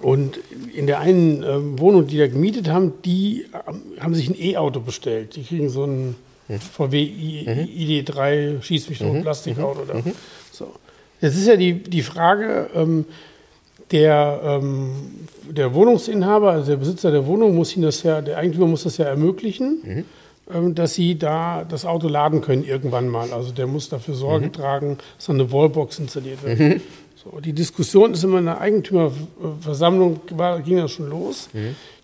Und in der einen ähm, Wohnung, die da gemietet haben, die ähm, haben sich ein E-Auto bestellt. Die kriegen so ein VW I, ID3 schießt mich tot, Plastikauto. Da. So. Jetzt ist ja die, die Frage, ähm, der, ähm, der Wohnungsinhaber, also der Besitzer der Wohnung, muss Ihnen das ja, der Eigentümer muss das ja ermöglichen, ähm, dass Sie da das Auto laden können irgendwann mal. Also der muss dafür Sorge tragen, dass da eine Wallbox installiert wird. So, die Diskussion ist immer in der Eigentümerversammlung, war, ging das schon los.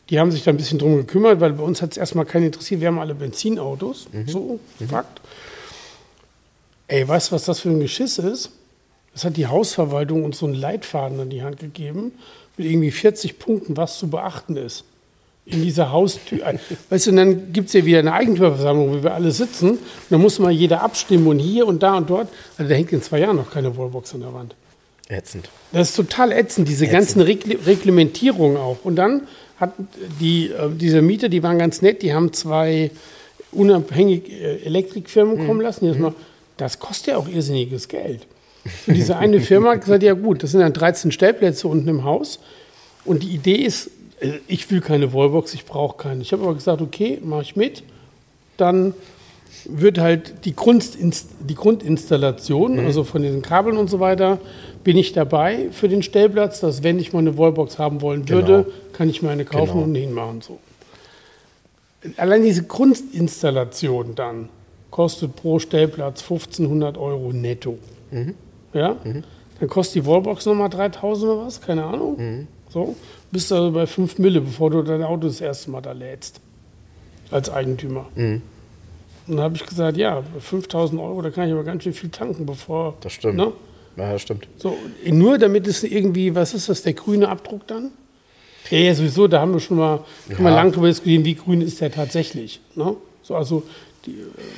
Die haben sich da ein bisschen drum gekümmert, weil bei uns hat es erstmal keinen interessiert. Wir haben alle Benzinautos, so, Fakt. Ey, weißt du, was das für ein Geschiss ist? Das hat die Hausverwaltung uns so einen Leitfaden an die Hand gegeben, mit irgendwie 40 Punkten, was zu beachten ist. In dieser Haustür. [laughs] Weißt du, und dann gibt es ja wieder eine Eigentümerversammlung, wo wir alle sitzen. Und dann muss mal jeder abstimmen und hier und da und dort. Also da hängt in zwei Jahren noch keine Wallbox an der Wand. Ätzend. Das ist total ätzend, diese ganzen Regl Reglementierungen auch. Und dann hat die, äh, diese Mieter, die waren ganz nett, die haben zwei unabhängige äh, Elektrikfirmen kommen lassen. Die haben gesagt, das kostet ja auch irrsinniges Geld. Und diese eine [laughs] Firma hat gesagt, ja gut, das sind dann 13 Stellplätze unten im Haus. Und die Idee ist, äh, ich will keine Wallbox, ich brauche keine. Ich habe aber gesagt, okay, mache ich mit. Dann wird halt die, Grundinst die Grundinstallation, also von den Kabeln und so weiter, bin ich dabei für den Stellplatz, dass wenn ich mal eine Wallbox haben wollen würde, Genau. kann ich mir eine kaufen Genau. und hinmachen. So. Allein diese Grundinstallation dann kostet pro Stellplatz 1500 Euro netto. Ja? Dann kostet die Wallbox nochmal 3000 oder was, keine Ahnung. So, bist also bei 5 Mille, bevor du dein Auto das erste Mal da lädst. Als Eigentümer. Und dann habe ich gesagt, ja, bei 5000 Euro, da kann ich aber ganz schön viel tanken, bevor. Das stimmt. Ne? Ja, das stimmt. So, nur damit es irgendwie, was ist das, der grüne Abdruck dann? Ja, ja, sowieso, da haben wir schon mal, Ja. lang drüber diskutieren, wie grün ist der tatsächlich. Ne? So, also die, äh,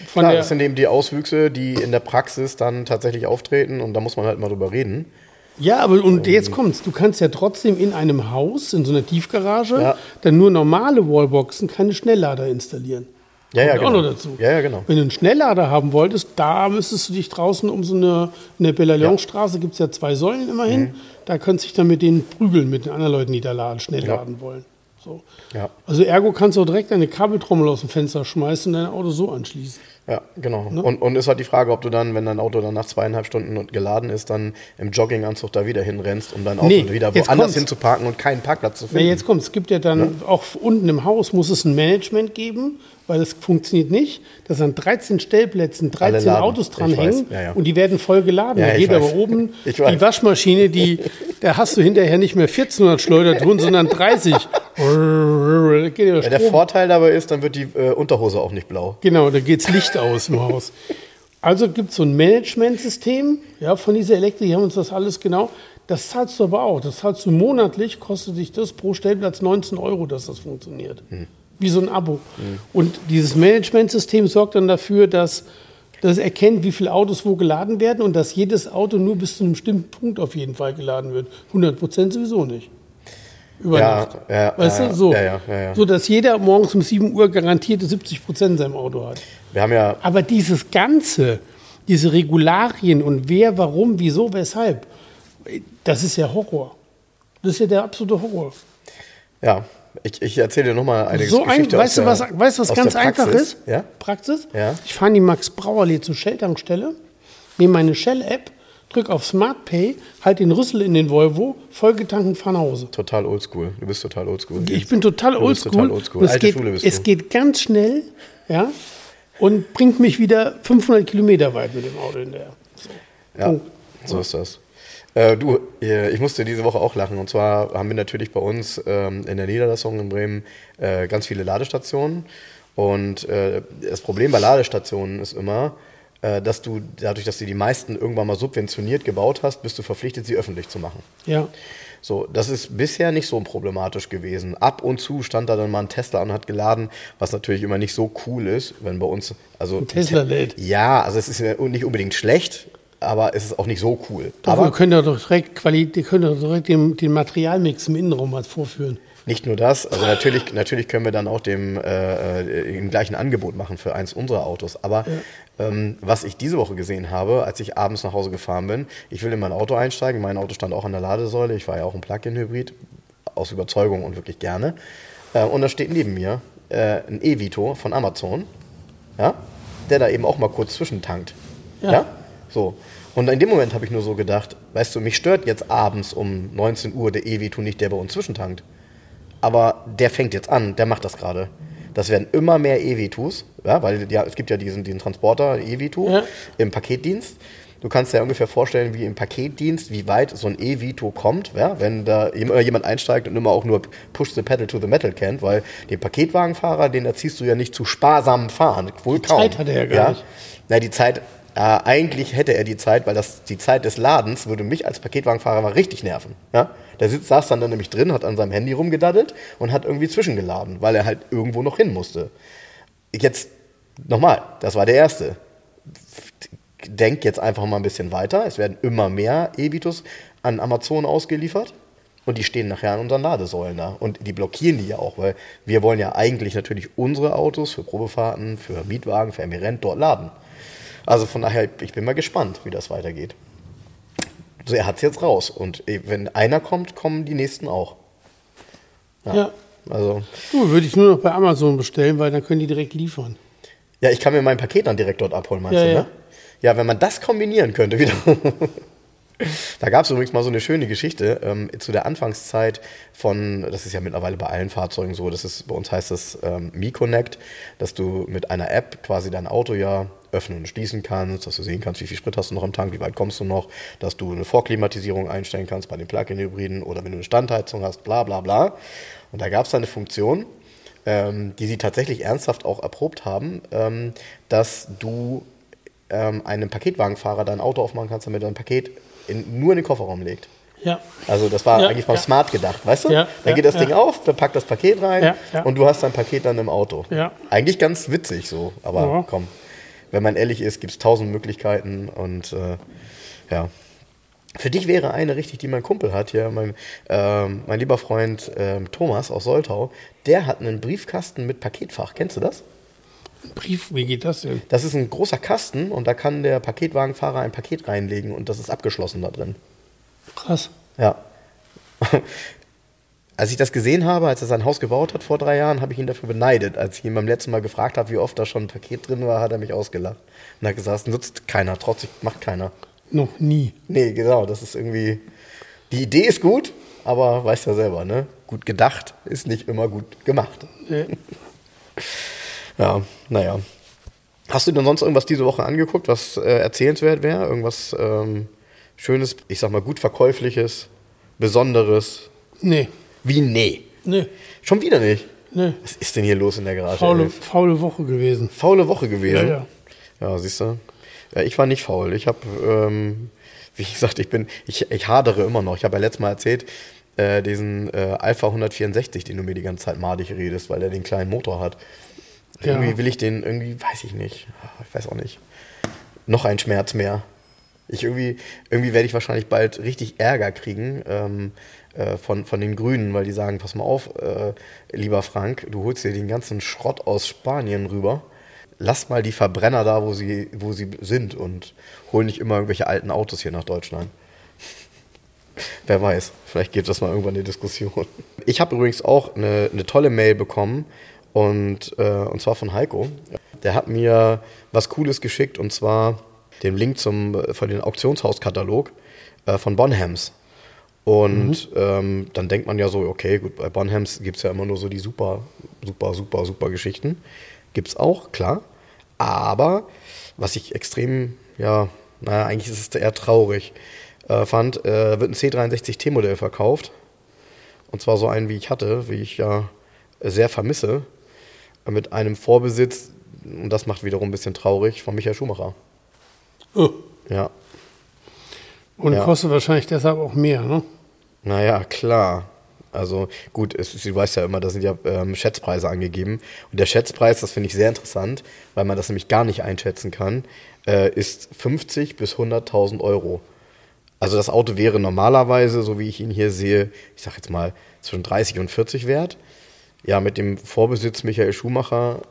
von Klar, der, das sind eben die Auswüchse, die in der Praxis dann tatsächlich auftreten und da muss man halt mal drüber reden. ja, aber und jetzt kommt's, du kannst ja trotzdem in einem Haus, in so einer Tiefgarage, Ja. dann nur normale Wallboxen, keine Schnelllader installieren. Ja, ja, genau. auch noch dazu. Ja, ja, genau. Wenn du einen Schnelllader haben wolltest, da müsstest du dich draußen um so eine, in der Bellallonstraße gibt es ja zwei Säulen immerhin, Mhm. da könntest du dich dann mit denen prügeln, mit den anderen Leuten, die da laden, schnell Ja. laden wollen. So. Ja, Also ergo kannst du auch direkt eine Kabeltrommel aus dem Fenster schmeißen und dein Auto so anschließen. ja, genau. Ne? Und, und ist halt die Frage, ob du dann, wenn dein Auto dann nach zweieinhalb Stunden geladen ist, dann im Jogginganzug da wieder hinrennst, um dein Auto Nee, wieder woanders hinzuparken und keinen Parkplatz zu Ja, finden. jetzt kommt es gibt ja dann auch unten im Haus muss es ein Management geben, weil es funktioniert nicht, dass an 13 Stellplätzen 13 laden. Autos dranhängen ja, ja. und die werden voll geladen. Ja, da geht weiß. aber oben [laughs] die Waschmaschine, die, da hast du hinterher nicht mehr 1400 Schleuder drin, sondern 30. [laughs] Da geht der Vorteil dabei ist, dann wird die äh, Unterhose auch nicht blau. Genau, da geht's Licht aus im Haus. Also gibt es so ein Managementsystem ja, von dieser Elektrik, die haben uns das alles genau. Das zahlst du aber auch. Das zahlst du monatlich, kostet dich das pro Stellplatz 19 Euro, dass das funktioniert. Wie so ein Abo. Und dieses Managementsystem sorgt dann dafür, dass das erkennt, wie viele Autos wo geladen werden und dass jedes Auto nur bis zu einem bestimmten Punkt auf jeden Fall geladen wird. 100 Prozent sowieso nicht. Über Ja, Nacht. ja, weißt ja, du, so. ja, ja. So, dass jeder morgens um 7 Uhr garantierte 70 Prozent in seinem Auto hat. Wir haben ja, Aber dieses Ganze, diese Regularien und wer, warum, wieso, weshalb, das ist ja Horror. Das ist ja der absolute Horror. ja, ich, ich erzähle dir nochmal eine So ein, Geschichte weißt du, was, weißt du, was ganz einfach ist? Ja? Praxis? Ja. Ich fahre in die Max-Brauerlee zur Shell-Tankstelle, nehme meine Shell-App, drücke auf Smart Pay, halte den Rüssel in den Volvo, vollgetankt und fahre nach Hause. Total oldschool. Du bist total oldschool. Ich bin total Du bist oldschool. total oldschool. Es, Alte geht, Schule bist es geht ganz schnell ja, und bringt mich wieder 500 Kilometer weit mit dem Auto hinterher. So. Ja, Punkt. so ist das. Äh, du, äh, ich musste diese Woche auch lachen. Und zwar haben wir natürlich bei uns ähm, in der Niederlassung in Bremen äh, ganz viele Ladestationen. Und äh, das Problem bei Ladestationen ist immer, äh, dass du dadurch, dass du die meisten irgendwann mal subventioniert gebaut hast, bist du verpflichtet, sie öffentlich zu machen. Ja. So, das ist bisher nicht so problematisch gewesen. Ab und zu stand da dann mal ein Tesla und hat geladen, was natürlich immer nicht so cool ist, wenn bei uns, also. Ein Tesla lädt. Ja, also es ist nicht unbedingt schlecht, aber es ist auch nicht so cool. Doch, aber wir können ja doch direkt, Quali wir können doch direkt den, den Materialmix im Innenraum mal vorführen. nicht nur das, also natürlich, natürlich können wir dann auch dem äh, äh, im gleichen Angebot machen für eins unserer Autos. Aber ähm, was ich diese Woche gesehen habe, als ich abends nach Hause gefahren bin, ich will in mein Auto einsteigen, mein Auto stand auch an der Ladesäule, ich war ja auch ein Plug-in-Hybrid, aus Überzeugung und wirklich gerne. Äh, und da steht neben mir äh, ein E-Vito von Amazon. Ja? der da eben auch mal kurz zwischentankt. Ja. Ja. So. Und in dem Moment habe ich nur so gedacht, weißt du, mich stört jetzt abends um 19 Uhr der E-Vito nicht, der bei uns zwischentankt. Aber der fängt jetzt an, der macht das gerade. Das werden immer mehr E-Vitos, ja, weil ja, es gibt ja diesen, diesen Transporter E-Vito Ja. im Paketdienst. Du kannst dir ja ungefähr vorstellen, wie im Paketdienst, wie weit so ein E-Vito kommt, ja, wenn da immer jemand einsteigt und immer auch nur Push the Pedal to the Metal kennt, weil den Paketwagenfahrer, den erziehst du ja nicht zu sparsamem Fahren. Wohl Die kaum. Zeit hat er ja gar nicht. Na, die Zeit, äh, eigentlich hätte er die Zeit, weil das, die Zeit des Ladens würde mich als Paketwagenfahrer mal richtig nerven. Ja? Der sitzt, saß dann, dann nämlich drin, hat an seinem Handy rumgedaddelt und hat irgendwie zwischengeladen, weil er halt irgendwo noch hin musste. Jetzt nochmal, das war der erste. Denk jetzt einfach mal ein bisschen weiter. Es werden immer mehr E-Vitos an Amazon ausgeliefert. Und die stehen nachher an unseren Ladesäulen da. Und die blockieren die ja auch, weil wir wollen ja eigentlich natürlich unsere Autos für Probefahrten, für Mietwagen, für Emirent dort laden. Also von daher, ich bin mal gespannt, wie das weitergeht. Also er hat es jetzt raus. Und eh, wenn einer kommt, kommen die nächsten auch. Ja. Also, Du, würde ich nur noch bei Amazon bestellen, weil dann können die direkt liefern. ja, ich kann mir mein Paket dann direkt dort abholen, meinst Ja, du, ja. ne? Ja, wenn man das kombinieren könnte wieder. [laughs] Da gab es übrigens mal so eine schöne Geschichte ähm, zu der Anfangszeit von, das ist ja mittlerweile bei allen Fahrzeugen so, das ist, bei uns heißt das ähm, MiConnect, dass du mit einer App quasi dein Auto ja öffnen und schließen kannst, dass du sehen kannst, wie viel Sprit hast du noch im Tank, wie weit kommst du noch, dass du eine Vorklimatisierung einstellen kannst bei den Plug-in-Hybriden oder wenn du eine Standheizung hast, bla bla bla. Und da gab es eine Funktion, ähm, die sie tatsächlich ernsthaft auch erprobt haben, ähm, dass du ähm, einem Paketwagenfahrer dein Auto aufmachen kannst, damit er ein Paket in, nur in den Kofferraum legt. Ja. Also das war Ja, eigentlich mal ja. smart gedacht, weißt du? Ja, dann geht das. Ding auf, dann packt das Paket rein und du hast dein Paket dann im Auto. Ja. Eigentlich ganz witzig so, aber komm, wenn man ehrlich ist, gibt es tausend Möglichkeiten und äh, ja. Für dich wäre eine richtig, die mein Kumpel hat hier, mein, ähm, mein lieber Freund ähm, Thomas aus Soltau, der hat einen Briefkasten mit Paketfach. Kennst du das? Brief, wie geht das denn? Das ist ein großer Kasten und da kann der Paketwagenfahrer ein Paket reinlegen und das ist abgeschlossen da drin. Krass. Ja. [laughs] Als ich das gesehen habe, als er sein Haus gebaut hat vor drei Jahren, habe ich ihn dafür beneidet. Als ich ihn beim letzten Mal gefragt habe, wie oft da schon ein Paket drin war, hat er mich ausgelacht. Und hat gesagt, nutzt keiner, trotzig macht keiner. Noch nie. Nee, genau, das ist irgendwie. Die Idee ist gut, aber weißt ja selber, ne? Gut gedacht ist nicht immer gut gemacht. Nee. [laughs] Ja, naja. Hast du denn sonst irgendwas diese Woche angeguckt, was äh, erzählenswert wäre? Irgendwas ähm, Schönes, ich sag mal gut Verkäufliches, Besonderes? Nee. Wie nee? Nee. Schon wieder nicht. Nee. Was ist denn hier los in der Garage? Faule, faule Woche gewesen. Faule Woche gewesen. Ja, Ja, siehst du. Ja, ich war nicht faul. Ich habe, ähm, wie gesagt, ich bin, ich, ich hadere immer noch. Ich habe ja letztes Mal erzählt, äh, diesen äh, Alpha 164, den du mir die ganze Zeit madig redest, weil der den kleinen Motor hat. Ja. Irgendwie will ich den, irgendwie, weiß ich nicht. Ich weiß auch nicht. Noch ein Schmerz mehr. Ich irgendwie, irgendwie werde ich wahrscheinlich bald richtig Ärger kriegen ähm, äh, von, von den Grünen, weil die sagen, pass mal auf, äh, lieber Frank, du holst dir den ganzen Schrott aus Spanien rüber. Lass mal die Verbrenner da, wo sie, wo sie sind und hol nicht immer irgendwelche alten Autos hier nach Deutschland. [laughs] Wer weiß, vielleicht gibt das mal irgendwann eine Diskussion. Ich habe übrigens auch eine, eine tolle Mail bekommen und, äh, und zwar von Heiko. Der hat mir was Cooles geschickt und zwar den Link zum, äh, von dem Auktionshauskatalog äh, von Bonhams. Und ähm, dann denkt man ja so, okay, gut, bei Bonhams gibt es ja immer nur so die super, super, super, super Geschichten. Gibt es auch, klar. Aber was ich extrem, ja, naja, eigentlich ist es eher traurig, äh, fand, äh, wird ein C63 T-Modell verkauft. Und zwar so einen, wie ich hatte, wie ich ja sehr vermisse, mit einem Vorbesitz, und das macht wiederum ein bisschen traurig, von Michael Schumacher. Oh. Ja, Und Ja. kostet wahrscheinlich deshalb auch mehr, ne? Naja, klar. Also gut, es du weißt ja immer, da sind ja ähm, Schätzpreise angegeben. Und der Schätzpreis, das finde ich sehr interessant, weil man das nämlich gar nicht einschätzen kann, äh, ist 50 bis 100.000 Euro. Also das Auto wäre normalerweise, so wie ich ihn hier sehe, ich sag jetzt mal zwischen 30 und 40 wert. Ja, mit dem Vorbesitz Michael Schumacher,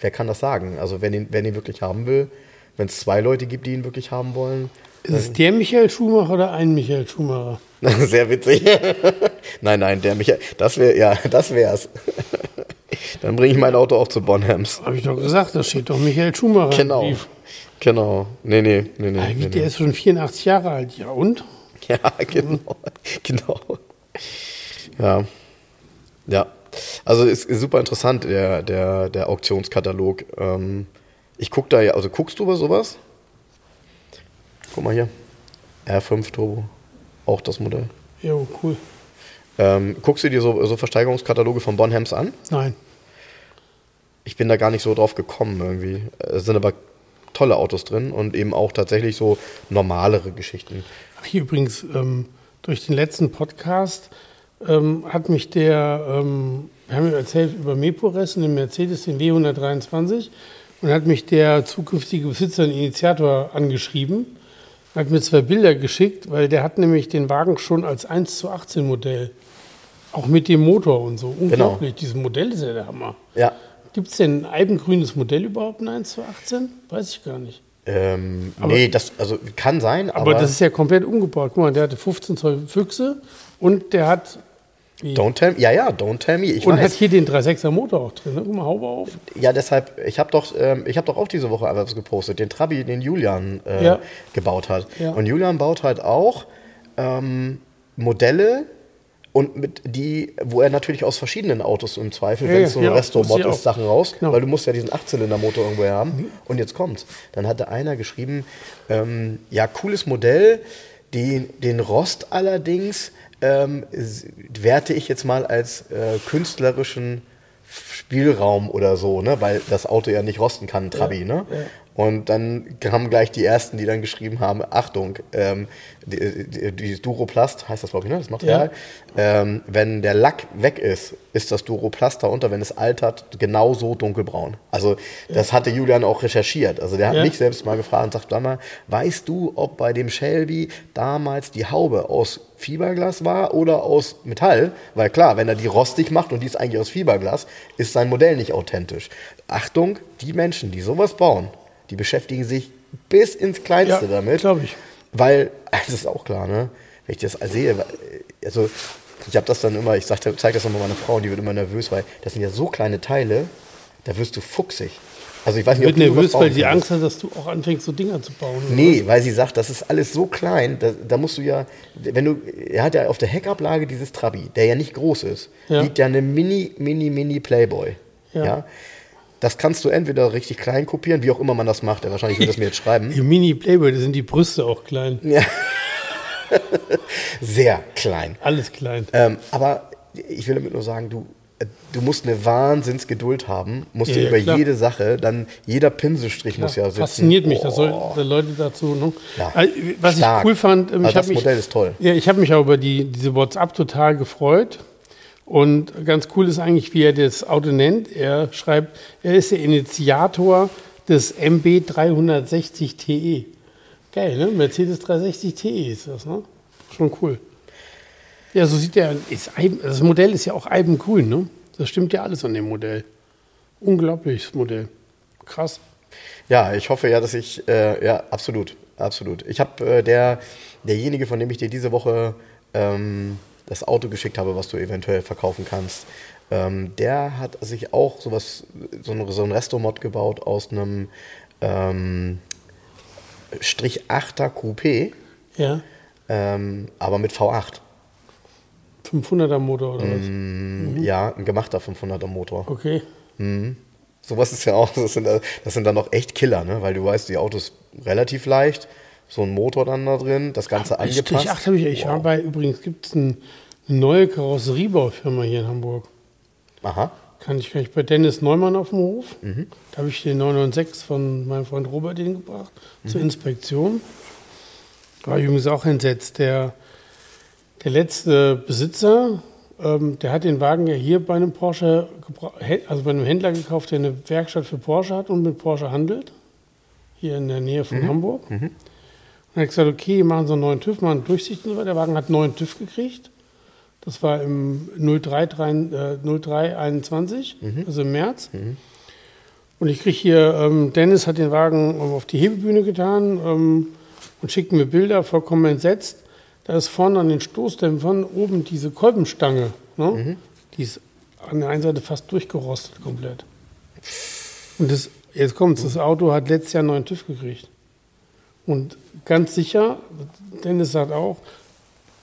wer kann das sagen? Also wenn ihn, wer ihn wirklich haben will, wenn es zwei Leute gibt, die ihn wirklich haben wollen, Ist es der Michael Schumacher oder ein Michael Schumacher? [laughs] Sehr witzig. [laughs] nein, nein, der Michael, das wäre, ja, [laughs] das wär's. Dann bringe ich mein Auto auch zu Bonhams. Habe ich doch gesagt, da steht doch Michael Schumacher. im Genau. Brief. Genau. Nee, nee, nee, nee. Eigentlich, nee, der nee. ist schon 84 Jahre alt. Ja, und? Ja, genau. genau. Ja. Ja. Also ist, ist super interessant, der, der, der Auktionskatalog. Ähm, ich gucke da ja, also guckst du über sowas? Guck mal hier. R5 Turbo. Auch das Modell. Jo, cool. Ähm, guckst du dir so, so Versteigerungskataloge von Bonhams an? Nein. Ich bin da gar nicht so drauf gekommen irgendwie. Es sind aber tolle Autos drin und eben auch tatsächlich so normalere Geschichten. Ach, hier übrigens, ähm, durch den letzten Podcast ähm, hat mich der, ähm, wir haben ja erzählt über Mepores, den Mercedes, den W123, und hat mich der zukünftige Besitzer, den Initiator, angeschrieben, hat mir zwei Bilder geschickt, weil der hat nämlich den Wagen schon als 1 zu 18 Modell. Auch mit dem Motor und so. Unglaublich. Dieses Modell ist ja der Hammer. Ja. Gibt es denn ein eibengrünes Modell überhaupt, ein 1 zu 18? Weiß ich gar nicht. Ähm, nee, das also kann sein, aber, Aber, das ist ja komplett umgebaut. Guck mal, der hatte 15 Zoll Füchse und der hat. Don't tell me. Ja, ja, don't tell me. Ich und hat weiß. hier den 3.6er Motor auch drin. Ne? Guck mal, Haube auf. Ja, deshalb, ich habe doch, ähm, ich habe doch auch diese Woche etwas gepostet, den Trabi, den Julian äh, Ja. gebaut hat. Ja. Und Julian baut halt auch ähm, Modelle und mit die, wo er natürlich aus verschiedenen Autos im Zweifel, Ja, wenn es so eine ja, Resto-Mod ist. Sachen raus, Genau. weil du musst ja diesen Achtzylinder-Motor irgendwo haben. Und jetzt kommt's. Dann hatte einer geschrieben, ähm, ja, cooles Modell, den, den Rost allerdings ähm, werte ich jetzt mal als äh, künstlerischen Spielraum oder so, ne? weil das Auto ja nicht rosten kann, Trabi. ne? ja. Und dann kamen gleich die ersten, die dann geschrieben haben: Achtung, ähm, die, die, die Duroplast, heißt das, glaube ich, ne? das Material. Ähm, wenn der Lack weg ist, ist das Duroplast darunter, wenn es altert, genauso dunkelbraun. Also, das hatte Julian auch recherchiert. Also, der hat Ja. mich selbst mal gefragt und sagt: Sag mal, weißt du, ob bei dem Shelby damals die Haube aus Fiberglas war oder aus Metall? Weil klar, wenn er die rostig macht und die ist eigentlich aus Fiberglas, ist sein Modell nicht authentisch. Achtung, die Menschen, die sowas bauen, die beschäftigen sich bis ins Kleinste Ja, damit. glaub ich. Weil, [laughs] das ist auch klar, ne? Wenn ich das sehe, also ich habe das dann immer, ich zeige das immer meiner Frau die wird immer nervös, weil das sind ja so kleine Teile, da wirst du fuchsig. Also ich weiß nicht, Wird ob du nervös, weil sie. Angst hat, dass du auch anfängst, so Dinger zu bauen. Nee, weil sie sagt, das ist alles so klein, da, da musst du ja, wenn du, er hat ja auf der Heckablage dieses Trabi, der ja nicht groß ist, Ja. liegt ja eine mini, mini, mini Playboy. Ja. Ja. Das kannst du entweder richtig klein kopieren, wie auch immer man das macht. Ja, wahrscheinlich wird das mir jetzt schreiben. Im Mini-Playboy, da sind die Brüste auch klein. Ja. [laughs] Sehr klein. Alles klein. Ähm, aber ich will damit nur sagen, du, äh, du musst eine Wahnsinnsgeduld haben, musst Ja, ja, über klar. jede Sache, dann jeder Pinselstrich muss ja sitzen. Fasziniert mich, dass Oh. so Leute dazu. Ne? Ja. Also, Was Stark. ich cool fand, ähm, Also ich habe das mich, Modell ist toll. Ja, ich habe mich auch über die, diese WhatsApp total gefreut. Und ganz cool ist eigentlich, wie er das Auto nennt. Er schreibt, er ist der Initiator des MB 360 TE. Geil, ne? Mercedes 360 TE ist das, ne? Schon cool. Ja, so sieht Eiben- das Modell ist ja auch eibengrün, ne? Das stimmt ja alles an dem Modell. Unglaubliches Modell. Krass. Ja, ich hoffe ja, dass ich, äh, ja, absolut, absolut. Ich habe äh, der, derjenige, von dem ich dir diese Woche ähm, das Auto geschickt habe, was du eventuell verkaufen kannst, ähm, der hat sich auch sowas, so ein, so ein Restomod gebaut aus einem ähm, Strich 8er Coupé, Ja. ähm, aber mit V8. 500er Motor oder was? Mm, Ja, ein gemachter 500er Motor. Okay. Sowas ist ja auch, das sind, das sind dann auch echt Killer, ne? weil du weißt, die Autos relativ leicht, so ein Motor dann da drin, das Ganze Strich angepasst. 8 habe ich, ich war bei, übrigens gibt es ein, eine neue Karosseriebaufirma hier in Hamburg. Aha. Kann ich, kann ich bei Dennis Neumann auf dem Hof. Mhm. Da habe ich den 996 von meinem Freund Robert hingebracht Mhm. zur Inspektion. War ich übrigens auch entsetzt. Der, der letzte Besitzer, ähm, der hat den Wagen ja hier bei einem Porsche, also bei einem Händler gekauft, der eine Werkstatt für Porsche hat und mit Porsche handelt. Hier in der Nähe Mhm. von Hamburg. Und er hat gesagt, okay, machen Sie einen neuen TÜV, machen Durchsicht und so weiter. Der Wagen hat einen neuen TÜV gekriegt. Das war im 03, äh, 0321, also im März. Und ich kriege hier, ähm, Dennis hat den Wagen ähm, auf die Hebebühne getan ähm, und schickt mir Bilder, vollkommen entsetzt. Da ist vorne an den Stoßdämpfern oben diese Kolbenstange. Ne? Die ist an der einen Seite fast durchgerostet komplett. Und das, jetzt kommt's, das Auto hat letztes Jahr einen neuen TÜV gekriegt. Und ganz sicher, Dennis sagt auch,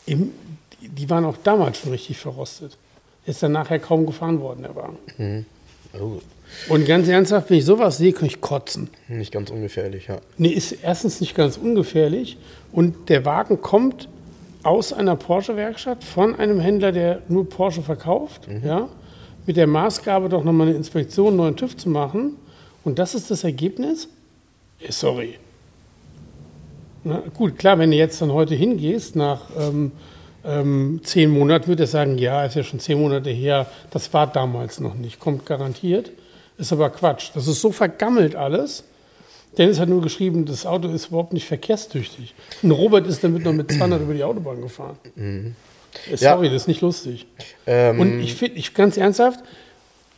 im, die waren auch damals schon richtig verrostet. Ist dann nachher kaum gefahren worden, der Wagen. Oh, Und ganz ernsthaft, wenn ich sowas sehe, kann ich kotzen. nicht ganz ungefährlich, ja. Nee, ist erstens nicht ganz ungefährlich und der Wagen kommt aus einer Porsche-Werkstatt von einem Händler, der nur Porsche verkauft, ja, mit der Maßgabe doch nochmal eine Inspektion, einen neuen TÜV zu machen. Und das ist das Ergebnis? Eh, sorry. Na, gut, klar, wenn du jetzt dann heute hingehst, nach ähm, ähm, zehn Monaten, wird er sagen, ja, ist ja schon zehn Monate her, das war damals noch nicht, kommt garantiert. Ist aber Quatsch. Das ist so vergammelt alles. Dennis hat nur geschrieben, das Auto ist überhaupt nicht verkehrstüchtig. Und Robert ist damit noch mit 200 über die Autobahn gefahren. Äh, Ja. Sorry, das ist nicht lustig. Ähm, Und ich finde, ich ganz ernsthaft,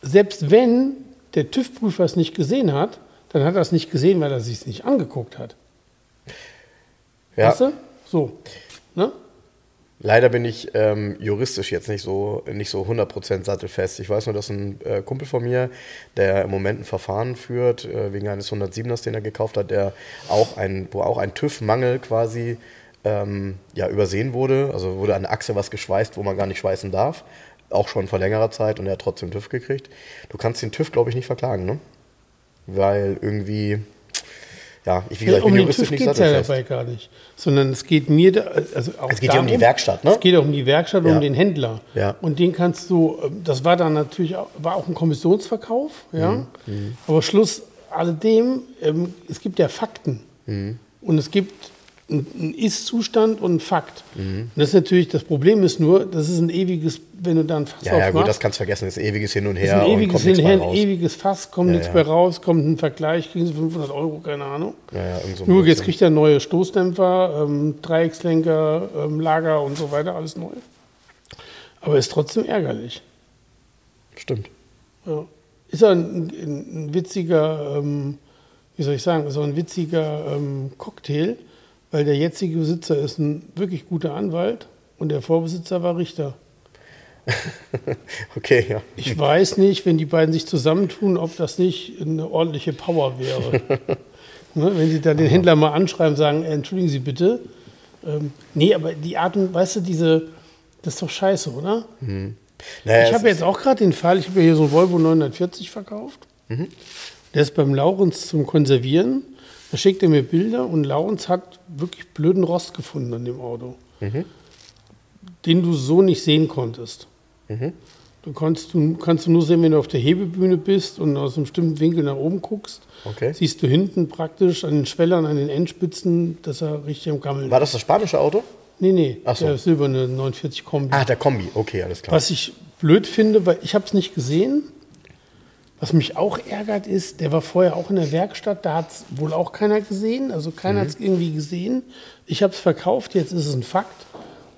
selbst wenn der TÜV-Prüfer es nicht gesehen hat, dann hat er es nicht gesehen, weil er es sich nicht angeguckt hat. Ja. Weißt du? So. Ne? Leider bin ich ähm, juristisch jetzt nicht so, nicht so 100% sattelfest. Ich weiß nur, dass ein äh, Kumpel von mir, der im Moment ein Verfahren führt, äh, wegen eines 107ers, den er gekauft hat, der auch ein, wo auch ein TÜV-Mangel quasi ähm, ja, übersehen wurde. Also wurde an der Achse was geschweißt, wo man gar nicht schweißen darf. Auch schon vor längerer Zeit und er hat trotzdem TÜV gekriegt. Du kannst den TÜV, glaube ich, nicht verklagen, ne? Weil irgendwie, ja, ich, wie gesagt, ich um bin den juristisch nicht geht es ja sattelfest. dabei gar nicht. Sondern es geht mir, da, also auch Es geht ja um die Werkstatt, ne? Es geht auch um die Werkstatt und Ja. um den Händler. Ja. Und den kannst du, ähm, das war dann natürlich auch, war auch ein Kommissionsverkauf, ja. Mhm, Aber Schluss alledem, ähm, es gibt ja Fakten. Mhm. Und es gibt einen Ist-Zustand und einen Fakt. Mhm. Und das ist natürlich, das Problem ist nur, das ist ein ewiges, wenn du dann Fass Ja, ja, gut, das kannst du vergessen. Das ist ewiges Hin und ist Her ein und ewiges nichts bei Hinher, ein ewiges Fass, kommt Ja, nichts ja. mehr raus, kommt ein Vergleich, kriegen sie 500 Euro, keine Ahnung. Ja, so ein Nur jetzt kriegt er neue Stoßdämpfer, ähm, Dreieckslenker, ähm, Lager und so weiter, alles neu. Aber ist trotzdem ärgerlich. Stimmt. Ja. Ist ein, ein, ein witziger, ähm, wie soll ich sagen, ist auch ein witziger ähm, Cocktail, weil der jetzige Besitzer ist ein wirklich guter Anwalt und der Vorbesitzer war Richter. [laughs] Okay, ja. Ich weiß nicht, wenn die beiden sich zusammentun, ob das nicht eine ordentliche Power wäre. [laughs] ne, wenn sie dann den Händler mal anschreiben und sagen, äh, entschuldigen Sie bitte. Ähm, nee, aber die Art und, weißt du, diese, das ist doch scheiße, oder? Naja, Ich habe jetzt auch gerade den Fall, ich habe ja hier so einen Volvo 940 verkauft. Mhm. Der ist beim Laurens zum Konservieren. Da schickt er mir Bilder und Laurens hat wirklich blöden Rost gefunden an dem Auto, Mhm. den du so nicht sehen konntest. Mhm. Du kannst, du kannst du nur sehen, wenn du auf der Hebebühne bist und aus einem bestimmten Winkel nach oben guckst. Okay. Siehst du hinten praktisch an den Schwellern, an den Endspitzen, dass er richtig am Gammeln War das das spanische Auto? Nee, nee, Ach so. der silberne 49 Kombi. Ah, der Kombi. Okay, alles klar. Was ich blöd finde, weil ich habe es nicht gesehen. Was mich auch ärgert ist, der war vorher auch in der Werkstatt, da hat es wohl auch keiner gesehen, also keiner hat es irgendwie gesehen. Ich habe es verkauft, jetzt ist es ein Fakt.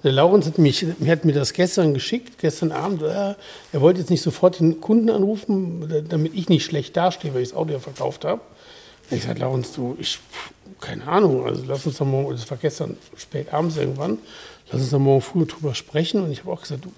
Der Laurens hat, mich, hat mir das gestern geschickt, gestern Abend. Äh, er wollte jetzt nicht sofort den Kunden anrufen, da- damit ich nicht schlecht dastehe, weil ich das Auto ja verkauft habe. Ich sagte, Laurens, du, ich, keine Ahnung, also lass uns doch morgen, das war gestern spät abends irgendwann, lass uns doch morgen früh drüber sprechen. Und ich habe auch gesagt, du,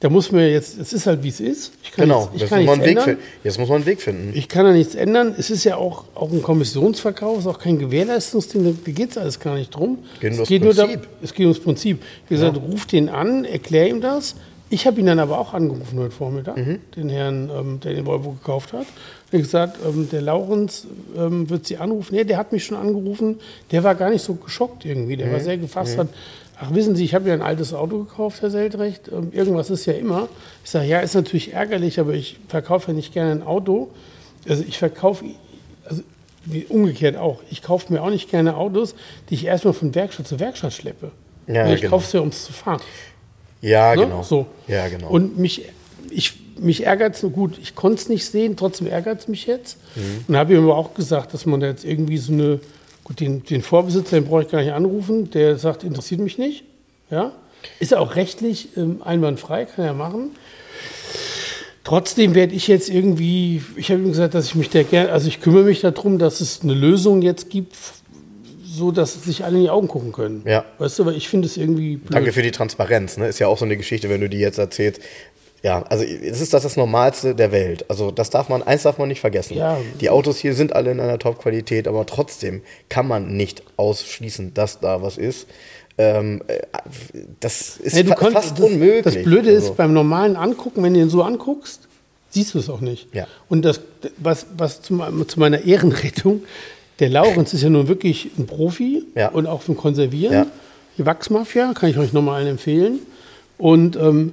da muss man jetzt, es ist halt wie es ist. Ich kann Genau, nichts, ich jetzt kann muss, man nichts einen Weg ändern. finden. jetzt muss man einen Weg finden. Ich kann da nichts ändern. Es ist ja auch, auch ein Kommissionsverkauf, es ist auch kein Gewährleistungsding, da- geht es alles gar nicht drum. Geht es, geht nur da, es geht ums Prinzip. Wie gesagt, ruf den an, erklär ihm das. Ich habe ihn dann aber auch angerufen heute Vormittag, Mhm. den Herrn, ähm, der den Volvo gekauft hat. Er hat gesagt, ähm, der Laurens ähm, wird Sie anrufen. Nee, der hat mich schon angerufen. Der war gar nicht so geschockt irgendwie. Der Mhm. war sehr gefasst. Hat, Ach, wissen Sie, ich habe ja ein altes Auto gekauft, Herr Seldrecht. Ähm, irgendwas ist ja immer. Ich sage, ja, ist natürlich ärgerlich, aber ich verkaufe ja nicht gerne ein Auto. Also ich verkaufe, also wie umgekehrt auch, ich kaufe mir auch nicht gerne Autos, die ich erstmal von Werkstatt zu Werkstatt schleppe. Ja, ich genau. kaufe es ja, um es zu fahren. Ja, Ne? genau. So. Ja, genau. Und mich, ich, mich ärgert es, gut, ich konnte es nicht sehen, trotzdem ärgert es mich jetzt. Mhm. Und habe ihm aber auch gesagt, dass man da jetzt irgendwie so eine, gut, den, den Vorbesitzer, den brauche ich gar nicht anrufen, der sagt, interessiert mich nicht. Ja? Ist ja auch rechtlich ähm, einwandfrei, kann er machen. Trotzdem werde ich jetzt irgendwie, ich habe ihm gesagt, dass ich mich da gerne, also ich kümmere mich darum, dass es eine Lösung jetzt gibt, so dass sich alle in die Augen gucken können. Ja. Weißt du, weil ich finde es irgendwie blöd. Danke für die Transparenz. Ne? Ist ja auch so eine Geschichte, wenn du die jetzt erzählst. Ja, also es ist das das Normalste der Welt. Also das darf man, eins darf man nicht vergessen. Ja. Die Autos hier sind alle in einer Top-Qualität, aber trotzdem kann man nicht ausschließen, dass da was ist. Ähm, äh, das ist du fa konnt- fast das, unmöglich. Das Blöde ist, Also, beim normalen Angucken, wenn du ihn so anguckst, siehst du es auch nicht. Ja. Und das, was, was zu, zu meiner Ehrenrettung, der Laurenz ist ja nun wirklich ein Profi Ja. und auch vom Konservieren. Ja. Die Wachsmafia, kann ich euch nochmal allen empfehlen. Und ähm,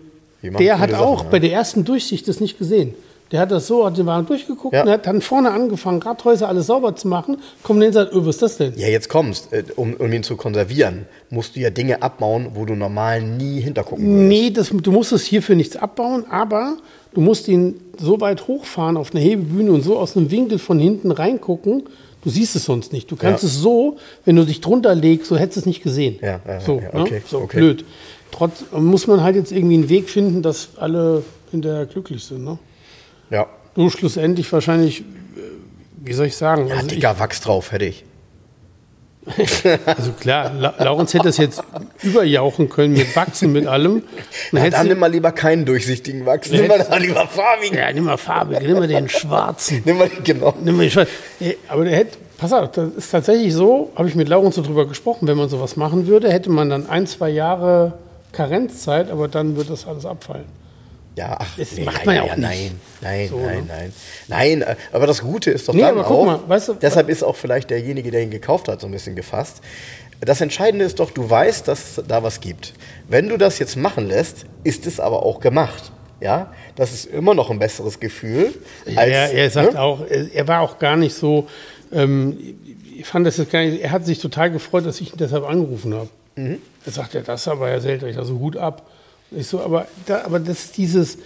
der hat auch Sachen, bei der ersten Durchsicht das nicht gesehen. Der hat das so, hat den Wagen durchgeguckt Ja. und hat dann vorne angefangen, Radhäuser alles sauber zu machen. Kommt und sagt, öh, was ist das denn? ja, jetzt kommst, äh, um, um ihn zu konservieren, musst du ja Dinge abbauen, wo du normal nie hintergucken würdest. Nee, das, du musst es hierfür nichts abbauen, aber du musst ihn so weit hochfahren auf eine Hebebühne und so aus einem Winkel von hinten reingucken. Du siehst es sonst nicht. Du kannst Ja. es so, wenn du dich drunter legst, so hättest du es nicht gesehen. Ja, ja, so, ja, ne? okay, so okay. blöd. Trotz muss man halt jetzt irgendwie einen Weg finden, dass alle hinterher glücklich sind. Ne? Ja, Du schlussendlich wahrscheinlich, äh, wie soll ich sagen? ja also, ich, dicker Wachs drauf, hätte ich. [laughs] also klar, La Laurens hätte das jetzt überjauchen können mit Wachsen, mit allem. [laughs] Dann Ja, dann nimm mal lieber keinen durchsichtigen Wachs, nimm mal dann lieber farbigen. ja, nimm mal farbig, nimm mal den schwarzen. [laughs] Nimm mal, genau. Nimm mal den schwarzen. Aber der hätte, pass auf, das ist tatsächlich so, habe ich mit Laurens so drüber gesprochen, wenn man sowas machen würde, hätte man dann ein, zwei Jahre Karenzzeit, aber dann wird das alles abfallen. Ja, ach, Das macht man ja auch nicht. Nein, nein, So, nein, ne? nein. Nein, äh, aber das Gute ist doch Nee, dann aber guck auch, mal, weißt du- deshalb ist auch vielleicht derjenige, der ihn gekauft hat, so ein bisschen gefasst. Das Entscheidende ist doch, du weißt, dass es da was gibt. Wenn du das jetzt machen lässt, ist es aber auch gemacht. Ja, das ist immer noch ein besseres Gefühl. Als, er, er sagt ne? auch, er, er war auch gar nicht so, ähm, ich fand das jetzt gar nicht, er hat sich total gefreut, dass ich ihn deshalb angerufen habe. Mhm. Er sagt, ja, das aber Herr Selter, also Hut ab. Ich so, aber, da, aber das ist dieses,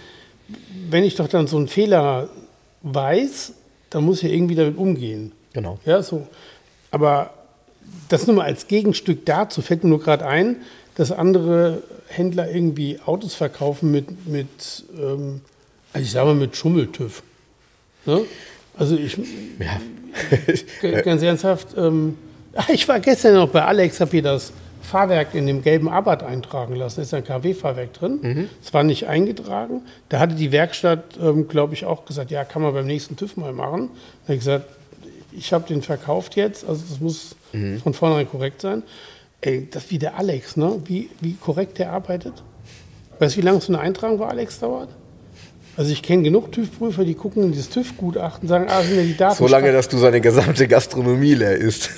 wenn ich doch dann so einen Fehler weiß, dann muss ich ja irgendwie damit umgehen. Genau. Ja, so. Aber das nur mal als Gegenstück dazu fällt mir nur gerade ein, dass andere Händler irgendwie Autos verkaufen mit, mit ähm, also ich sage mal, mit Schummeltüv. Ne? Also ich, Ja. [laughs] ganz ernsthaft, ähm, [laughs] ich war gestern noch bei Alex, habe hier das Fahrwerk in dem gelben Abarth eintragen lassen. Da ist ein KW-Fahrwerk drin. Es war nicht eingetragen. Da hatte die Werkstatt, ähm, glaube ich, auch gesagt, ja, kann man beim nächsten TÜV mal machen. Da habe ich gesagt, ich habe den verkauft jetzt, also das muss von vornherein korrekt sein. Ey, das wie der Alex, ne? Wie, wie korrekt der arbeitet. Weißt du, wie lange so eine Eintragung bei Alex dauert? Also ich kenne genug TÜV-Prüfer, die gucken in dieses TÜV-Gutachten, sagen, ah, sind ja die Daten. So lange, dass du seine gesamte Gastronomie leer isst.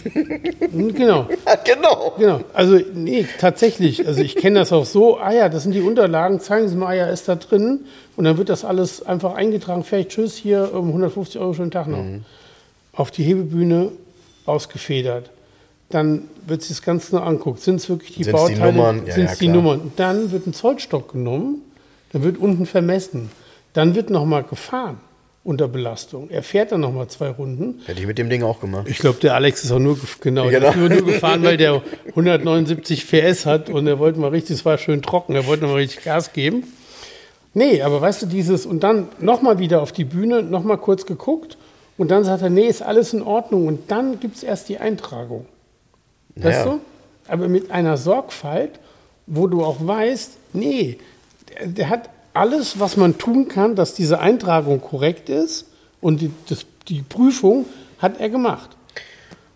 Genau, [laughs] Ja, genau. genau. Also nee, tatsächlich. Also ich kenne das auch so, ah ja, das sind die Unterlagen, zeigen Sie mal, ah ja, ist da drin. Und dann wird das alles einfach eingetragen, fertig, tschüss, hier um 150 Euro, schönen Tag noch. Mhm. Auf die Hebebühne ausgefedert. Dann wird sich das Ganze noch anguckt. Sind es wirklich die Sind's die Bauteile? Nummern? Ja, Sind es ja, die klar. Nummern? Und dann wird ein Zollstock genommen, dann wird unten vermessen. Dann wird nochmal gefahren unter Belastung. Er fährt dann nochmal zwei Runden. Hätte ich mit dem Ding auch gemacht. Ich glaube, der Alex ist auch nur, genau, Genau. ist nur, nur gefahren, weil der 179 PS hat und er wollte mal richtig, es war schön trocken, er wollte mal richtig Gas geben. Nee, aber weißt du, dieses, und dann nochmal wieder auf die Bühne, nochmal kurz geguckt und dann sagt er, nee, ist alles in Ordnung und dann gibt es erst die Eintragung. Weißt Ja. du? Aber mit einer Sorgfalt, wo du auch weißt, nee, der, der hat alles, was man tun kann, dass diese Eintragung korrekt ist und die, das, die Prüfung hat er gemacht.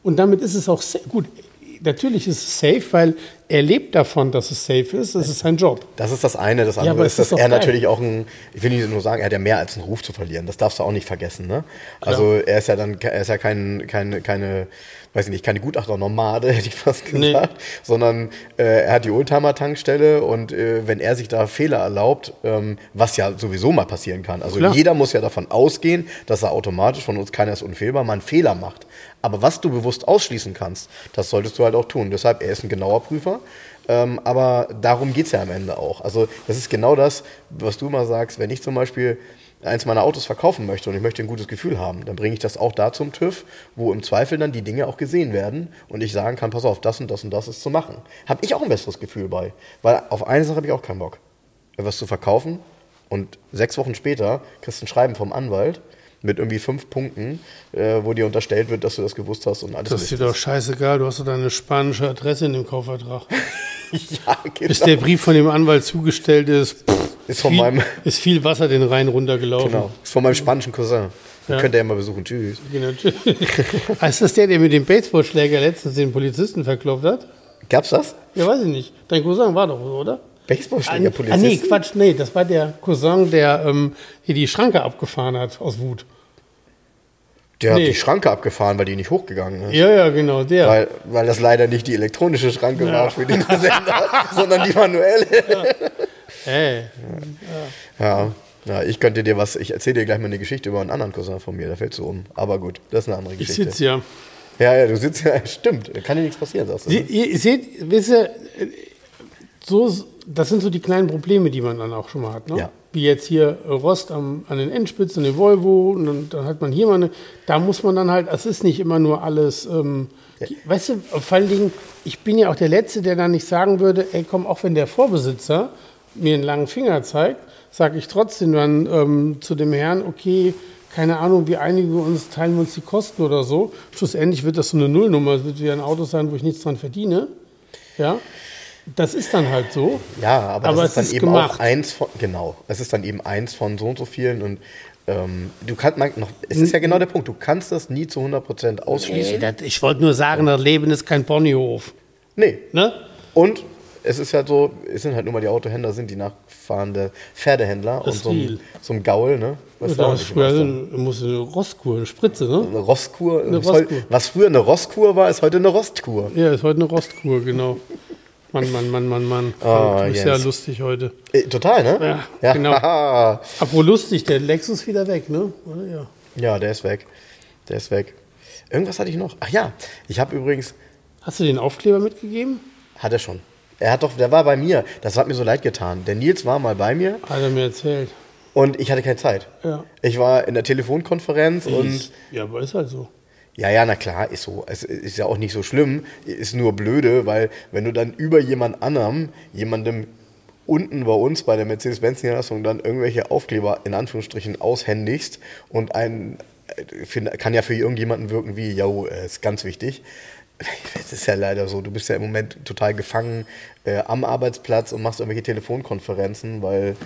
Und damit ist es auch gut. Natürlich ist es safe, weil er lebt davon, dass es safe ist. Das ist sein Job. Das ist das eine. Das andere aber ist, dass ist er geil. natürlich auch ein, ich will nicht nur sagen, er hat ja mehr als einen Ruf zu verlieren. Das darfst du auch nicht vergessen. Ne? Also er ist ja dann, er ist ja kein, kein, keine, weiß ich nicht, keine Gutachter-Nomade, [laughs] hätte ich fast Nee. gesagt, sondern äh, er hat die Oldtimer-Tankstelle und äh, wenn er sich da Fehler erlaubt, ähm, was ja sowieso mal passieren kann. Also Klar. jeder muss ja davon ausgehen, dass er automatisch von uns keiner ist unfehlbar, mal einen Fehler macht. Aber was du bewusst ausschließen kannst, das solltest du halt auch tun. Deshalb, er ist ein genauer Prüfer. Ähm, aber darum geht es ja am Ende auch. Also das ist genau das, was du immer sagst, wenn ich zum Beispiel eins meiner Autos verkaufen möchte und ich möchte ein gutes Gefühl haben, dann bringe ich das auch da zum TÜV, wo im Zweifel dann die Dinge auch gesehen werden und ich sagen kann, pass auf, das und das und das ist zu machen. Habe ich auch ein besseres Gefühl bei. Weil auf eine Sache habe ich auch keinen Bock. Etwas zu verkaufen und sechs Wochen später kriegst du ein Schreiben vom Anwalt mit irgendwie fünf Punkten, äh, wo dir unterstellt wird, dass du das gewusst hast und alles Das ist dir doch scheißegal. Du hast doch deine spanische Adresse in dem Kaufvertrag. [laughs] ja, Bis genau. der Brief von dem Anwalt zugestellt ist, pff, Ist von viel, meinem, [laughs] ist viel Wasser den Rhein runtergelaufen. genau, ist von meinem spanischen Cousin. Den Ja. könnt ihr ja mal besuchen. Tschüss. Genau. [laughs] ist das der, der mit dem Baseballschläger letztens den Polizisten verklopft hat? Gab's das? Ja, weiß ich nicht. Dein Cousin war doch so, oder? Ah, Baseballschläger, ah, nee, Quatsch, nee, das war der Cousin, der ähm, hier die Schranke abgefahren hat aus Wut. Der hat Nee. die Schranke abgefahren, weil die nicht hochgegangen ist. Ja, ja, genau, der. Weil, weil das leider nicht die elektronische Schranke war für den Sender, [laughs] sondern die manuelle. Hey, Ja. ja, ich könnte dir was, ich erzähle dir gleich mal eine Geschichte über einen anderen Cousin von mir, da fällt so um. Aber gut, das ist eine andere ich Geschichte. sitze ja. Ja, ja, du sitzt ja, [laughs] stimmt, da kann dir nichts passieren, sagst du. Sie, Ne? ihr, ihr seht, wisst ihr, äh, so, das sind so die kleinen Probleme, die man dann auch schon mal hat. Ne? Ja. Wie jetzt hier Rost am, an den Endspitzen, den Volvo, und dann, dann hat man hier mal eine, da muss man dann halt, es ist nicht immer nur alles, ähm, weißt du, vor allen Dingen, ich bin ja auch der Letzte, der dann nicht sagen würde, ey komm, auch wenn der Vorbesitzer mir einen langen Finger zeigt, sage ich trotzdem dann ähm, zu dem Herrn, okay, keine Ahnung, wir einigen uns, teilen wir uns die Kosten oder so. Schlussendlich wird das so eine Nullnummer, es wird wieder ein Auto sein, wo ich nichts dran verdiene. Ja, das ist dann halt so. Ja, aber, Aber das ist dann ist eben gemacht. auch eins von, genau, es ist dann eben eins von so und so vielen und ähm, du kannst man noch, es ist ja genau der Punkt, du kannst das nie zu 100% ausschließen. Nee, das, ich wollte nur sagen, das Leben ist kein Ponyhof. Nee. Ne? Und es ist halt so, es sind halt nur mal die Autohändler, sind die nachfahrende Pferdehändler und so ein, Stil. so ein Gaul, ne? Was Da ist nicht früher immer eine, muss eine Rostkur, eine Spritze, ne? Eine Rostkur. Eine heu- Rostkur. Was früher eine Rostkur war, ist heute eine Rostkur. Ja, ist heute eine Rostkur, genau. Mann, Mann, Mann, Mann, Mann. Ist Jens. ja lustig heute. Äh, total, ne? Ja, genau. [laughs] haha. Apropos lustig, der Lexus wieder weg, ne? Ja. ja, der ist weg. Der ist weg. Irgendwas hatte ich noch. Ach ja, ich habe übrigens, Hast du den Aufkleber mitgegeben? hat er schon. Er hat doch, der war bei mir. Das hat mir so leid getan. Der Nils war mal bei mir Hat er mir erzählt. und ich hatte keine Zeit. Ja. Ich war in der Telefonkonferenz und ja, aber ist halt so. Ja, ja, na klar, ist so. Es ist ja auch nicht so schlimm, ist nur blöde, weil wenn du dann über jemand anderem, jemandem unten bei uns bei der Mercedes-Benz-Niederlassung dann irgendwelche Aufkleber in Anführungsstrichen aushändigst und ein äh, kann ja für irgendjemanden wirken wie, ja, äh, ist ganz wichtig. [laughs] Es ist ja leider so, du bist ja im Moment total gefangen äh, am Arbeitsplatz und machst irgendwelche Telefonkonferenzen, weil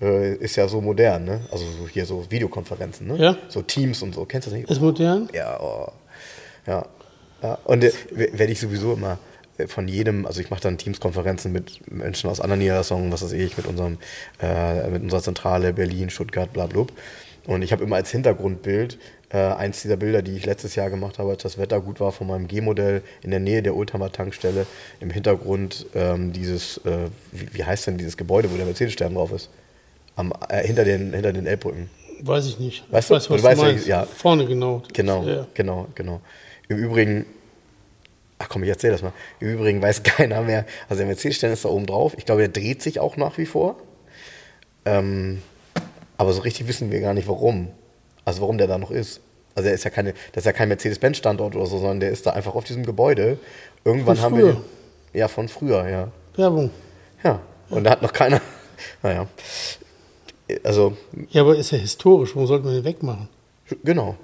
äh, ist ja so modern, ne? Also so hier so Videokonferenzen, ne? Ja. So Teams und so. Kennst du das nicht? Ist modern? Ja, oh. ja. ja. Und äh, werde ich sowieso immer äh, von jedem, also ich mache dann Teams-Konferenzen mit Menschen aus anderen Niederlassungen, was weiß ich, mit unserem, äh, mit unserer Zentrale Berlin, Stuttgart, bla bla. Und ich habe immer als Hintergrundbild äh, eins dieser Bilder, die ich letztes Jahr gemacht habe, als das Wetter gut war, von meinem G-Modell in der Nähe der Oldtimer-Tankstelle. Im Hintergrund ähm, dieses, äh, wie, wie heißt denn dieses Gebäude, wo der Mercedes-Stern drauf ist? Am, äh, hinter den, hinter den Elbbrücken. Weiß ich nicht. Weißt ich du? weiß, Du was weißt du ja, meinst. ja. Vorne genau. Genau, Ja. genau, genau. Im Übrigen, ach komm, ich erzähl das mal. Im Übrigen weiß [laughs] keiner mehr, also der Mercedes-Stern ist da oben drauf. Ich glaube, der dreht sich auch nach wie vor. Ähm, aber so richtig wissen wir gar nicht, warum. Also warum der da noch ist. Also er ist ja keine, das ist ja kein Mercedes-Benz-Standort oder so, sondern der ist da einfach auf diesem Gebäude. Irgendwann Von haben früher. wir den, ja von früher, ja. Werbung. Ja. Und da hat noch keiner, [laughs] naja. Also, Ja, aber ist ja historisch. Warum sollte man den wegmachen? genau.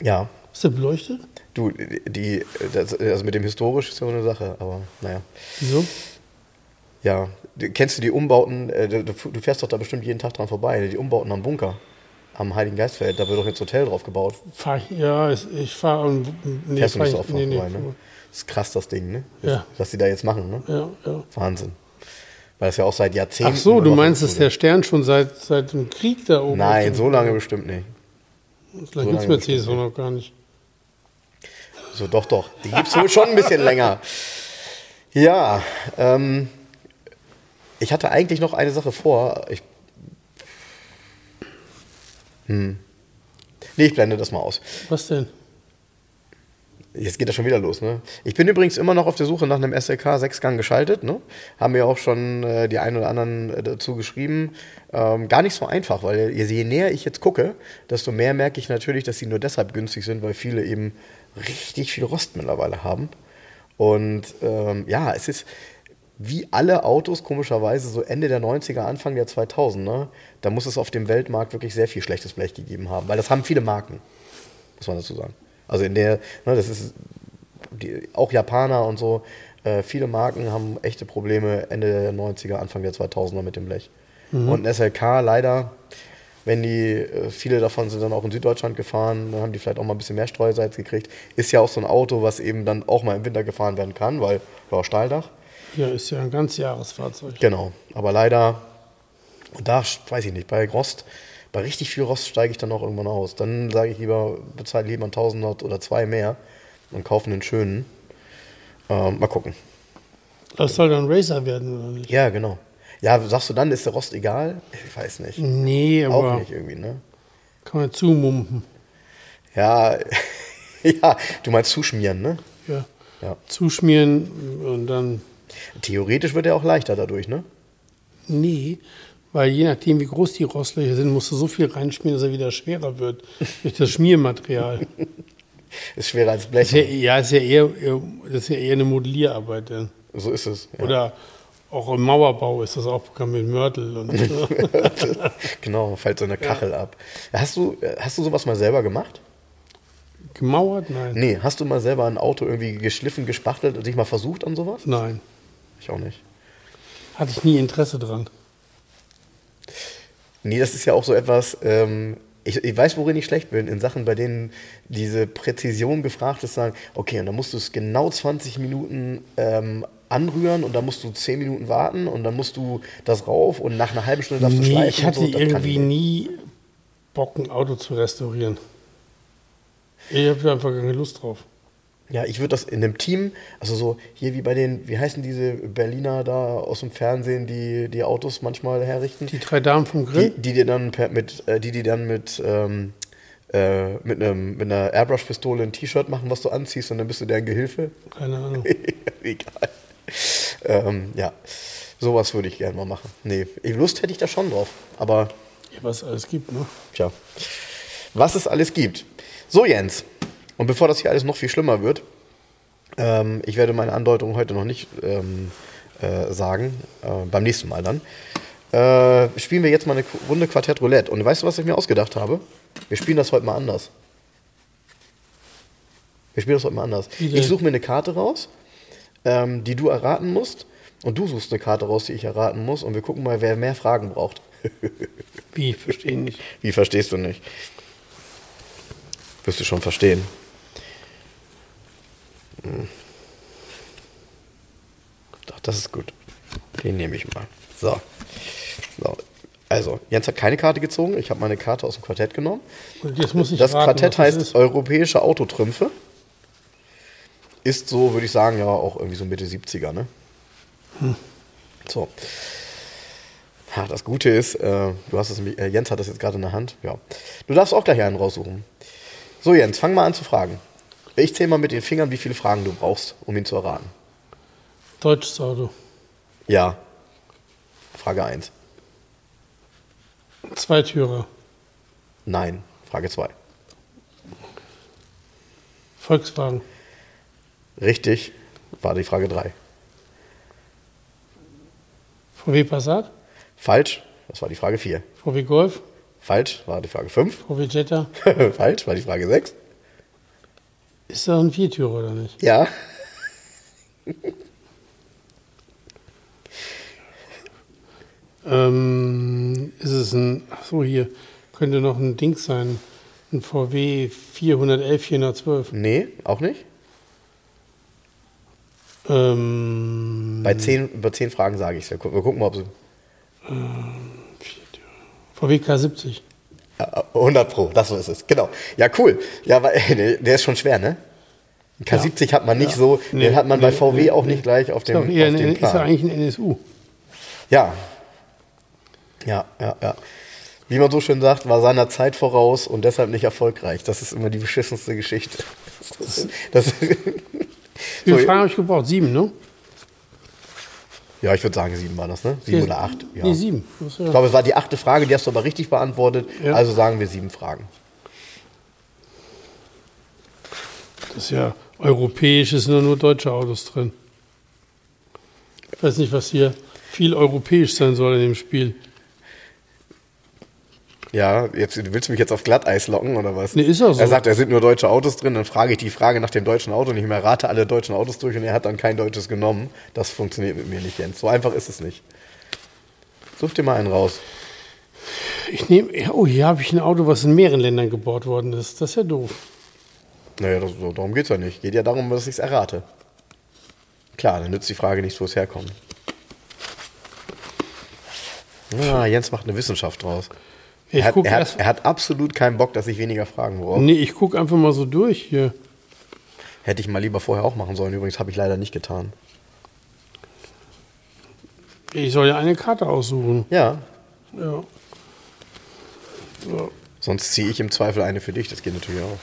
Ja. Ist der beleuchtet? Du, die, das, also mit dem historisch ist ja so eine Sache, aber naja. Wieso? Ja, kennst du die Umbauten, äh, du, du fährst doch da bestimmt jeden Tag dran vorbei, die Umbauten am Bunker, am Heiligen Geistfeld, da wird doch jetzt Hotel drauf gebaut. Fahr ja, ich, ich fahre. Nee, Fährst du nicht so oft nee, nee, vorbei, ne? Das ist krass, das Ding, ne? Ja. Was die da jetzt machen, ne? Ja, ja. Wahnsinn. Weil das ja auch seit Jahrzehnten... Ach so, du meinst, dass der Stern schon seit, seit dem Krieg da oben Nein, ist? so lange bestimmt nicht. Vielleicht so gibt es Mercedes auch noch gar nicht. So, doch, doch. Die gibt es wohl schon ein bisschen länger. Ja, ähm, ich hatte eigentlich noch eine Sache vor. Ich, hm. Nee, ich blende das mal aus. Was denn? Jetzt geht das schon wieder los, ne? Ich bin übrigens immer noch auf der Suche nach einem SLK 6-Gang geschaltet, ne? Haben mir auch schon äh, die einen oder anderen äh, dazu geschrieben. Ähm, gar nicht so einfach, weil je, je näher ich jetzt gucke, desto mehr merke ich natürlich, dass sie nur deshalb günstig sind, weil viele eben richtig viel Rost mittlerweile haben. Und ähm, ja, es ist wie alle Autos komischerweise so Ende der 90er, Anfang der 2000er, da muss es auf dem Weltmarkt wirklich sehr viel schlechtes Blech gegeben haben, weil das haben viele Marken, muss man dazu sagen. Also in der, ne, das ist die, auch Japaner und so, äh, viele Marken haben echte Probleme Ende der 90er, Anfang der 2000er mit dem Blech. Und ein SLK leider, wenn die, äh, viele davon sind dann auch in Süddeutschland gefahren, dann haben die vielleicht auch mal ein bisschen mehr Streusalz gekriegt. Ist ja auch so ein Auto, was eben dann auch mal im Winter gefahren werden kann, weil, ja, Stahldach. Ja, ist ja ein ganz Jahresfahrzeug. Genau. Aber leider, und da weiß ich nicht, bei Rost, bei richtig viel Rost steige ich dann auch irgendwann aus. Dann sage ich lieber, bezahle lieber einen Tausender oder zwei mehr und kaufe einen schönen. Ähm, mal gucken. Das soll dann Racer werden, oder nicht? Ja, genau. Ja, sagst du dann, ist der Rost egal? Ich weiß nicht. Nee, Auch aber nicht irgendwie, ne? kann man zumumpen. Ja, [laughs] ja, du meinst zuschmieren, ne? Ja. Ja. Zuschmieren und dann. Theoretisch wird er auch leichter dadurch, ne? Nee, weil je nachdem, wie groß die Rostlöcher sind, musst du so viel reinschmieren, dass er wieder schwerer wird. durch das Schmiermaterial. [laughs] Ist schwerer als Blech. ist ja, ja, ist ja eher, das ist ja eher eine Modellierarbeit. Dann. So ist es. Ja. Oder auch im Mauerbau ist das auch bekannt mit Mörtel. Und, [laughs] genau, fällt so eine Kachel ab. Hast du, hast du sowas mal selber gemacht? gemauert? Nein. Nee, hast du mal selber ein Auto irgendwie geschliffen, gespachtelt und dich mal versucht an sowas? Nein. Ich auch nicht. Hatte ich nie Interesse dran. Nee, das ist ja auch so etwas, ähm, ich, ich weiß, worin ich schlecht bin, in Sachen, bei denen diese Präzision gefragt ist, sagen, okay, und dann musst du es genau 20 Minuten ähm, anrühren und dann musst du 10 Minuten warten und dann musst du das rauf und nach einer halben Stunde darfst du Nee, schleifen. ich hatte und so. Irgendwie nie Bock, ein Auto zu restaurieren. Ich habe einfach keine Lust drauf. Ja, ich würde das in einem Team, also so hier wie bei den, wie heißen diese Berliner da aus dem Fernsehen, die die Autos manchmal herrichten? Die drei Damen vom Grill? die dir dann mit, äh, die, die dann mit, ähm, äh, mit, einem, mit einer Airbrush-Pistole ein T-Shirt machen, was du anziehst und dann bist du deren Gehilfe. Keine Ahnung. [laughs] Egal. Ähm, ja, sowas würde ich gerne mal machen. Nee, Lust hätte ich da schon drauf. Aber Ja, was es alles gibt, ne? Tja, was es alles gibt. So, Jens. Und bevor das hier alles noch viel schlimmer wird, ähm, ich werde meine Andeutung heute noch nicht ähm, äh, sagen, äh, beim nächsten Mal dann, äh, spielen wir jetzt mal eine Runde Quartett Roulette. Und weißt du, was ich mir ausgedacht habe? Wir spielen das heute mal anders. Wir spielen das heute mal anders. Ich suche mir eine Karte raus, ähm, die du erraten musst. Und du suchst eine Karte raus, die ich erraten muss. Und wir gucken mal, wer mehr Fragen braucht. Wie? Verstehe nicht. Wie verstehst du nicht? Wirst du schon verstehen. Hm. Doch, das ist gut. Den nehme ich mal. So. so. Also, Jens hat keine Karte gezogen. Ich habe meine Karte aus dem Quartett genommen. Das raten, Quartett das heißt ist. Europäische Autotrümpfe. Ist so, würde ich sagen, ja, auch irgendwie so Mitte 70er, ne? So. Ja, das Gute ist, äh, du hast es, äh, Jens hat das jetzt gerade in der Hand. Ja. Du darfst auch gleich einen raussuchen. So, Jens, fang mal an zu fragen. Ich zähle mal mit den Fingern, wie viele Fragen du brauchst, um ihn zu erraten. Deutsches Auto. Ja. Frage 1. Zweitürer. Nein. Frage 2. Volkswagen. Richtig. War die Frage 3. VW Passat. Falsch. Das war die Frage 4. VW Golf. Falsch. War die Frage 5. VW Jetta. [laughs] Falsch. War die Frage 6. Ist das ein Viertürer oder nicht? Ja. Ähm, ist es ein, so hier, könnte noch ein Ding sein. Ein VW 411, 412. Nee, auch nicht. Ähm, Bei 10, bei 10 Fragen sage ich es. Wir gu- wir gucken mal, ob sie. VW K70. Ja, 100 Pro, das so ist es. Genau. Ja, cool. Ja, weil, der der ist schon schwer, ne? Ein K70 hat man nicht Ja. so, Nee, den hat man bei nee, VW nee, auch nicht gleich auf dem, eher auf dem ist ja Plan. eigentlich ein NSU. Ja. Ja, ja, ja. Wie man so schön sagt, war seiner Zeit voraus und deshalb nicht erfolgreich. Das ist immer die beschissenste Geschichte. [laughs] Das, das, Wie So, viele Fragen habe ich gebraucht? Sieben, ne? Ja, ich würde sagen, sieben war das, ne? Sieben oder acht. Ja. Nee, sieben. Ja- Ich glaube, es war die achte Frage, die hast du aber richtig beantwortet. Ja. Also sagen wir sieben Fragen. Das ist ja europäisch, es sind nur, nur deutsche Autos drin. Ich weiß nicht, was hier viel europäisch sein soll in dem Spiel. Ja, jetzt willst du mich jetzt auf Glatteis locken oder was? Nee, ist auch so. Er sagt, da sind nur deutsche Autos drin, dann frage ich die Frage nach dem deutschen Auto nicht mehr, rate alle deutschen Autos durch und er hat dann kein deutsches genommen. Das funktioniert mit mir nicht, Jens. So einfach ist es nicht. Such dir mal einen raus. Ich nehme, oh, hier habe ich ein Auto, was in mehreren Ländern gebaut worden ist. Das ist ja doof. Naja, das, darum geht es ja nicht. Geht ja darum, dass ich es errate. Klar, dann nützt die Frage nicht, wo es herkommt. Ah, Jens macht eine Wissenschaft draus. Ich Er hat, er, hat, er hat absolut keinen Bock, dass ich weniger Fragen brauche. Nee, ich gucke einfach mal so durch hier. Hätte ich mal lieber vorher auch machen sollen. Übrigens habe ich leider nicht getan. Ich soll ja eine Karte aussuchen. Ja, Ja. So, sonst ziehe ich im Zweifel eine für dich. Das geht natürlich auch.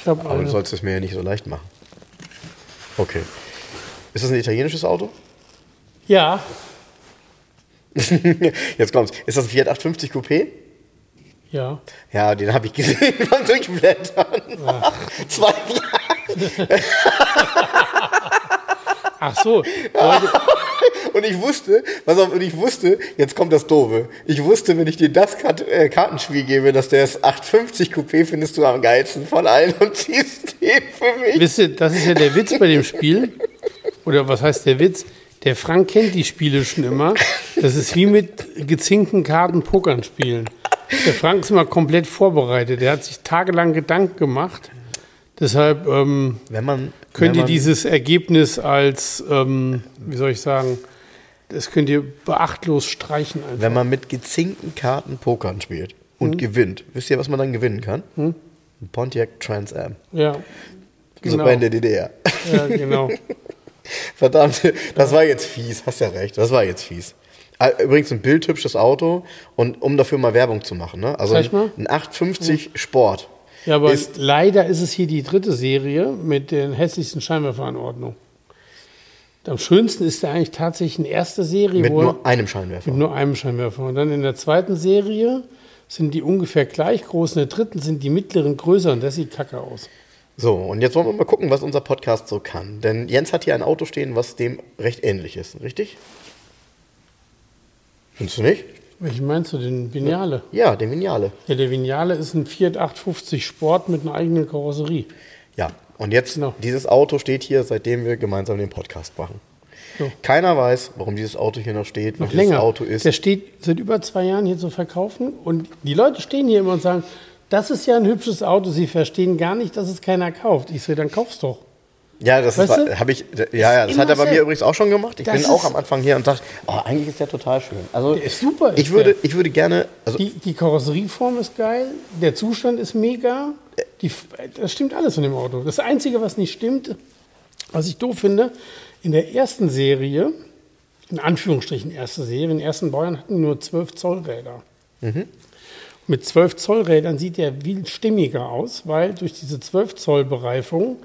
ich habe Aber du eine. sollst es mir ja nicht so leicht machen. Okay. Ist das ein italienisches Auto? Ja, [laughs] Jetzt kommt's. Ist das ein Fiat 850 Coupé? Ja. Ja, den habe ich gesehen [laughs] beim Durchblättern. Zwei Fragen. Ach so, Leute, [laughs] Und ich wusste, pass auf, und ich wusste, jetzt kommt das Doofe. Ich wusste, wenn ich dir das Kart äh, Kartenspiel gebe, dass der ist 850 Coupé findest du am geilsten von allen und ziehst den für mich. wisst ihr, das ist ja der Witz bei dem Spiel. Oder was heißt der Witz? Der Frank kennt die Spiele schon immer. Das ist wie mit gezinkten Karten Pokern spielen. Der Frank ist immer komplett vorbereitet. Der hat sich tagelang Gedanken gemacht. Deshalb ähm, Wenn man, könnt wenn ihr dieses Ergebnis als, ähm, wie soll ich sagen, das könnt ihr beachtlos streichen einfach. wenn man mit gezinkten Karten Pokern spielt und Hm? gewinnt, wisst ihr, was man dann gewinnen kann? Ein Pontiac Trans Am. Ja, So genau. bei in der DDR. ja, genau. [laughs] Verdammt, das war jetzt fies, hast ja recht, das war jetzt fies. Ah, Übrigens ein bildhübsches Auto und um dafür mal Werbung zu machen, ne? Also ein 850 Sport. Ja, aber Ist- leider ist es hier die dritte Serie mit den hässlichsten Scheinwerferanordnungen. Am schönsten ist der eigentlich tatsächlich eine erste Serie, Mit wo nur einem Scheinwerfer. mit nur einem Scheinwerfer. Und dann in der zweiten Serie sind die ungefähr gleich groß. In der dritten sind die mittleren größer und das sieht kacke aus. So, und jetzt wollen wir mal gucken, was unser Podcast so kann. Denn Jens hat hier ein Auto stehen, was dem recht ähnlich ist, richtig? Findest du nicht? Welchen meinst du, den Vignale? Ja, den Vignale. Ja, der Vignale ist ein Fiat 850 Sport mit einer eigenen Karosserie. Ja, und jetzt, Genau. dieses Auto steht hier, seitdem wir gemeinsam den Podcast machen. So. Keiner weiß, warum dieses Auto hier noch steht, Noch länger. Auto ist. Der steht seit über zwei Jahren hier zu verkaufen und die Leute stehen hier immer und sagen, das ist ja ein hübsches Auto, sie verstehen gar nicht, dass es keiner kauft. Ich so, dann kauf's doch. Ja, das habe ich, ja, ja, das hat er bei mir übrigens auch schon gemacht. Ich Das bin auch am Anfang hier und dachte, oh, eigentlich ist der total schön. Also, Der ist super, ist Ich würde, ich würde gerne, also, Die, die Karosserieform ist geil, der Zustand ist mega, die, das stimmt alles in dem Auto. Das Einzige, was nicht stimmt, was ich doof finde, in der ersten Serie, in Anführungsstrichen erste Serie, in den ersten Baujahren hatten nur 12 Zoll Räder. Mit 12 Zoll Rädern sieht der viel stimmiger aus, weil durch diese 12 Zoll Bereifung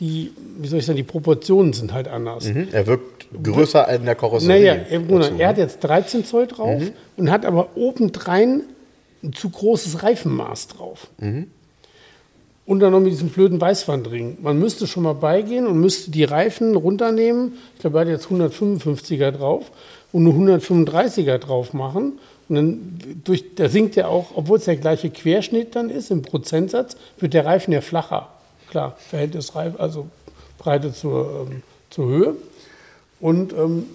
die, wie soll ich sagen, die Proportionen sind halt anders. hm, er wirkt größer als in der Karosserie. Naja, er, dazu, er hat jetzt 13 Zoll drauf Mhm. und hat aber obendrein ein zu großes Reifenmaß drauf. Mhm. Und dann noch mit diesem blöden Weißwandring. Man müsste schon mal beigehen und müsste die Reifen runternehmen. Ich glaube, er hat jetzt 155er drauf und nur 135er drauf machen. Und dann durch, da sinkt ja auch, obwohl es der gleiche Querschnitt dann ist, im Prozentsatz, wird der Reifen ja flacher. Klar, Verhältnis Reif, also Breite zur, ähm, zur Höhe. Und ähm,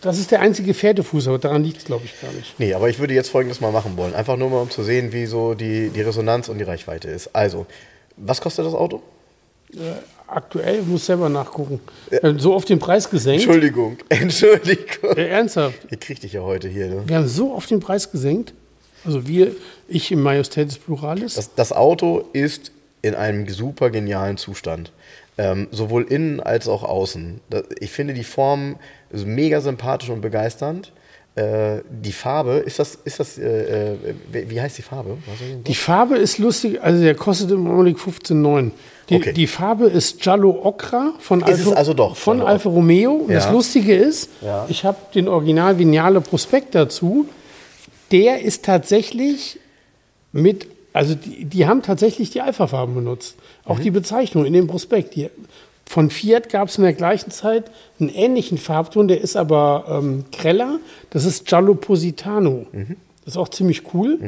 das ist der einzige Pferdefuß, aber daran liegt es, glaube ich, gar nicht. Nee, aber ich würde jetzt Folgendes mal machen wollen. Einfach nur mal, um zu sehen, wie so die, die Resonanz und die Reichweite ist. Also, was kostet das Auto? Äh, aktuell, ich muss selber nachgucken. Wir haben so oft den Preis gesenkt. Entschuldigung, [laughs] Entschuldigung. Äh, ernsthaft. Ihr kriegt dich ja heute hier. Ne? Wir haben so oft den Preis gesenkt. Also wir, ich im Majestätis Pluralis. Das, das Auto ist in einem super genialen Zustand. Ähm, sowohl innen als auch außen. Das, ich finde die Form mega sympathisch und begeisternd. Äh, die Farbe, ist das, ist das, äh, äh, wie heißt die Farbe? Die Farbe ist lustig, also der kostet im Augenblick 15,9. Die, Okay. die Farbe ist Giallo Ocra von es also doch von Giallo Alfa Romeo. Und das Ja. Lustige ist, Ja. ich habe den Original Vignale Prospekt dazu. Der ist tatsächlich mit, also die, die haben tatsächlich die Alpha-Farben benutzt. Auch Mhm. die Bezeichnung in dem Prospekt. Die, von Fiat gab es in der gleichen Zeit einen ähnlichen Farbton, der ist aber ähm, greller. Das ist Giallo Positano. Mhm. Das ist auch ziemlich cool.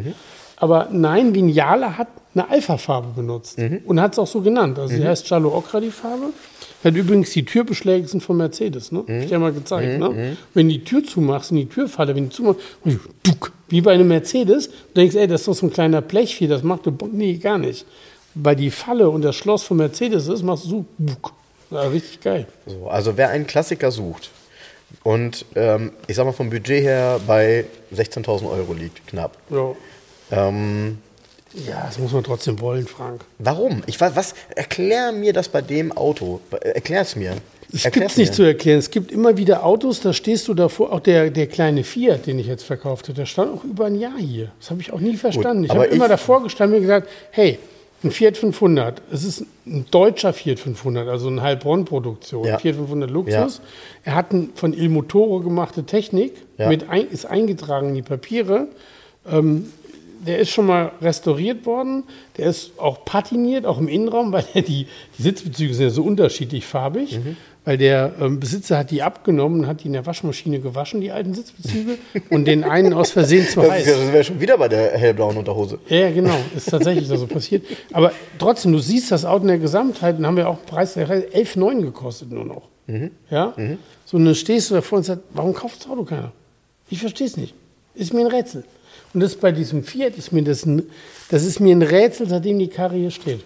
Aber nein, Vignale hat eine Alpha-Farbe benutzt Mhm. und hat es auch so genannt. Also die heißt Giallo Ocra, die Farbe. Hat übrigens die Türbeschläge sind von Mercedes, ne? Hab ich dir mal gezeigt, ne? Wenn die Tür zumachst in die Türfalle, wenn die zumachst, wie bei einem Mercedes, du denkst, ey, das ist doch so ein kleiner Blechvieh, das macht Bo- nee, gar nicht. Weil die Falle und das Schloss von Mercedes ist, machst du so, Ja, richtig geil. So, also wer einen Klassiker sucht und ähm, ich sag mal vom Budget her bei 16.000 Euro liegt, knapp. Ja. Ähm, ja, das muss man trotzdem wollen, Frank. warum? Ich weiß, was? Erklär mir das bei dem Auto. Erklär es mir. Es gibt nicht mir. zu erklären. Es gibt immer wieder Autos, da stehst du davor. Auch der, der kleine Fiat, den ich jetzt verkauft habe, der stand auch über ein Jahr hier. Das habe ich auch nie verstanden. ich aber habe immer ich- davor gestanden und gesagt, hey, ein Fiat 500, es ist ein deutscher Fiat 500, also eine Heilbronn-Produktion, Ja. Fiat 500 Luxus. Er hat ein von Il Motoro gemachte Technik, Ja. mit ein, ist eingetragen in die Papiere. Ähm, der ist schon mal restauriert worden. Der ist auch patiniert, auch im Innenraum, weil die, die Sitzbezüge sind ja so unterschiedlich farbig. Mhm. Weil der ähm, Besitzer hat die abgenommen und hat die in der Waschmaschine gewaschen, die alten Sitzbezüge, und den einen aus Versehen zu Das, heiß. ja- das wäre schon wieder bei der hellblauen Unterhose. Ja, genau, ist tatsächlich so passiert. Aber trotzdem, du siehst das Auto in der Gesamtheit, dann haben wir auch einen Preis, der hat 11,9 gekostet nur noch. Ja? So, und dann stehst du davor und sagst, warum kauft das Auto keiner? Ich verstehe es nicht. Ist mir ein Rätsel. Und das bei diesem Fiat ist mir das, ein, das ist mir ein Rätsel, seitdem die Karre hier steht.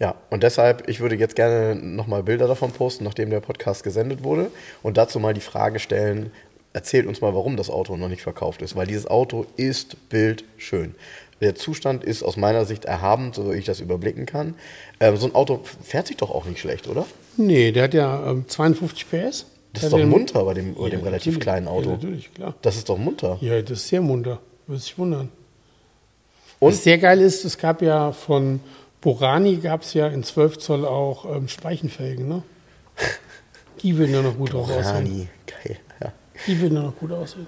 Ja, und deshalb, ich würde jetzt gerne nochmal Bilder davon posten, nachdem der Podcast gesendet wurde und dazu mal die Frage stellen, erzählt uns mal, warum das Auto noch nicht verkauft ist, weil dieses Auto ist bildschön. Der Zustand ist aus meiner Sicht erhaben, so ich das überblicken kann. Ähm, so ein Auto fährt sich doch auch nicht schlecht, oder? Nee, der hat ja ähm, 52 PS. Das ist doch munter bei dem, bei dem Ja, relativ kleinen Auto. Ja, natürlich, klar. Das ist doch munter. Ja, das ist sehr munter. Würde sich wundern. Und? Was sehr geil ist, es gab ja von Borani gab es ja in 12 Zoll auch ähm, Speichenfelgen, ne? [laughs] Die würden ja noch gut drauf aussehen. Borani, geil. Ja. Die würden ja noch gut aussehen.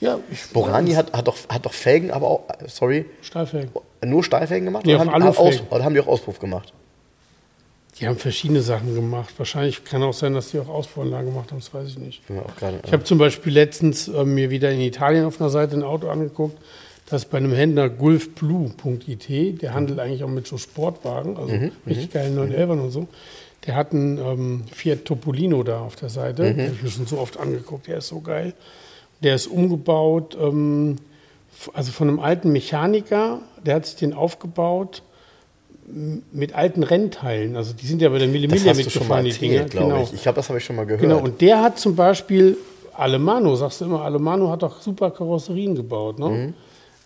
Ja, Borani hat, hat, doch, hat doch Felgen, aber auch, äh, sorry, Stahlfelgen. nur Stahlfelgen gemacht? Nee, oder, auch haben, aus, oder haben die auch Auspuff gemacht? Die haben verschiedene Sachen gemacht. Wahrscheinlich kann auch sein, dass die auch Ausbauanlagen gemacht haben, das weiß ich nicht. Auch gerade, Ich habe zum Beispiel letztens äh, mir wieder in Italien auf einer Seite ein Auto angeguckt, das bei einem Händler gulfblue.it, der handelt eigentlich auch mit so Sportwagen, also richtig geilen 911 und so. Der hat einen ähm, Fiat Topolino da auf der Seite, den habe ich mir schon so oft angeguckt, der ist so geil. Der ist umgebaut, ähm, also von einem alten Mechaniker, der hat sich den aufgebaut mit alten Rennteilen. Also die sind ja bei der schon mal mitgefahren, die Dinger. erzählt, glaube ich. Ich glaube, das habe ich schon mal gehört. Genau, und der hat zum Beispiel Alemano, sagst du immer, Alemano hat doch super Karosserien gebaut, ne? Mhm.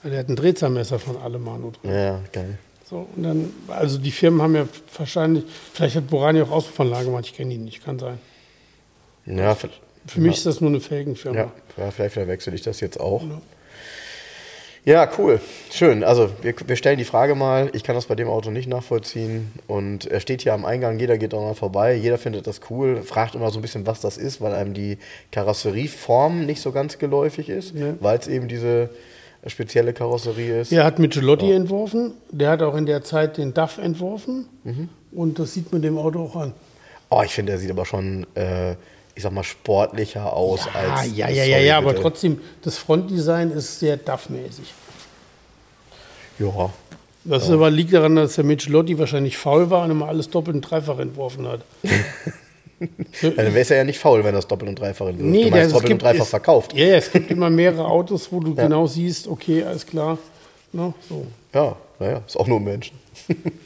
Der hat ein Drehzahlmesser von Alemano drin. ja, geil. So, und dann, also die Firmen haben ja wahrscheinlich, vielleicht hat Borani auch Auspuffanlage gemacht, ich kenne ihn nicht, kann sein. Ja, v- Für mich ist das nur eine Felgenfirma. ja, ja, vielleicht verwechsel ich das jetzt auch. Ja, cool. Schön. Also, wir, wir stellen die Frage mal. Ich kann das bei dem Auto nicht nachvollziehen. Und er steht hier am Eingang. Jeder geht auch mal vorbei. Jeder findet das cool. Fragt immer so ein bisschen, was das ist, weil einem die Karosserieform nicht so ganz geläufig ist. Ja. Weil es eben diese spezielle Karosserie ist. Er hat Michelotti entworfen, der hat auch in der Zeit den DAF entworfen Mhm. und das sieht man dem Auto auch an. Oh, ich finde, der sieht aber schon, äh, ich sag mal, sportlicher aus Ah, als. ja, ja, ja, ja, aber trotzdem, das Frontdesign ist sehr DAF-mäßig. Ja. Das aber liegt daran, dass der Michelotti wahrscheinlich faul war und immer alles doppelt und dreifach entworfen hat. Ja, [laughs] Dann wäre es ja nicht faul, wenn das doppelt und dreifach ist. Nee, du meinst es doppelt und gibt- dreifach es- verkauft. Ja, ja, es gibt immer mehrere Autos, wo du genau siehst, okay, alles klar. Ne, so. Ja, naja, ist auch nur ein Mensch.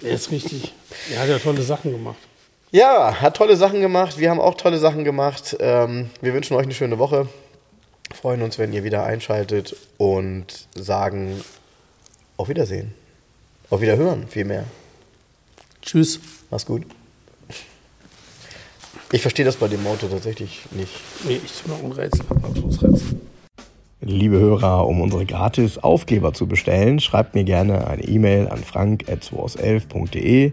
Der ist richtig. Er hat ja tolle Sachen gemacht. Ja, hat tolle Sachen gemacht. Wir haben auch tolle Sachen gemacht. Ähm, wir wünschen euch eine schöne Woche. Freuen uns, wenn ihr wieder einschaltet und sagen auf Wiedersehen. Auf Wiederhören, vielmehr. Tschüss. Mach's gut. Ich verstehe das bei dem Auto tatsächlich nicht. Nee, ich mache ein Rätsel. Abschlussrätsel. Liebe Hörer, um unsere gratis Aufkleber zu bestellen, schreibt mir gerne eine E-Mail an frank.211.de.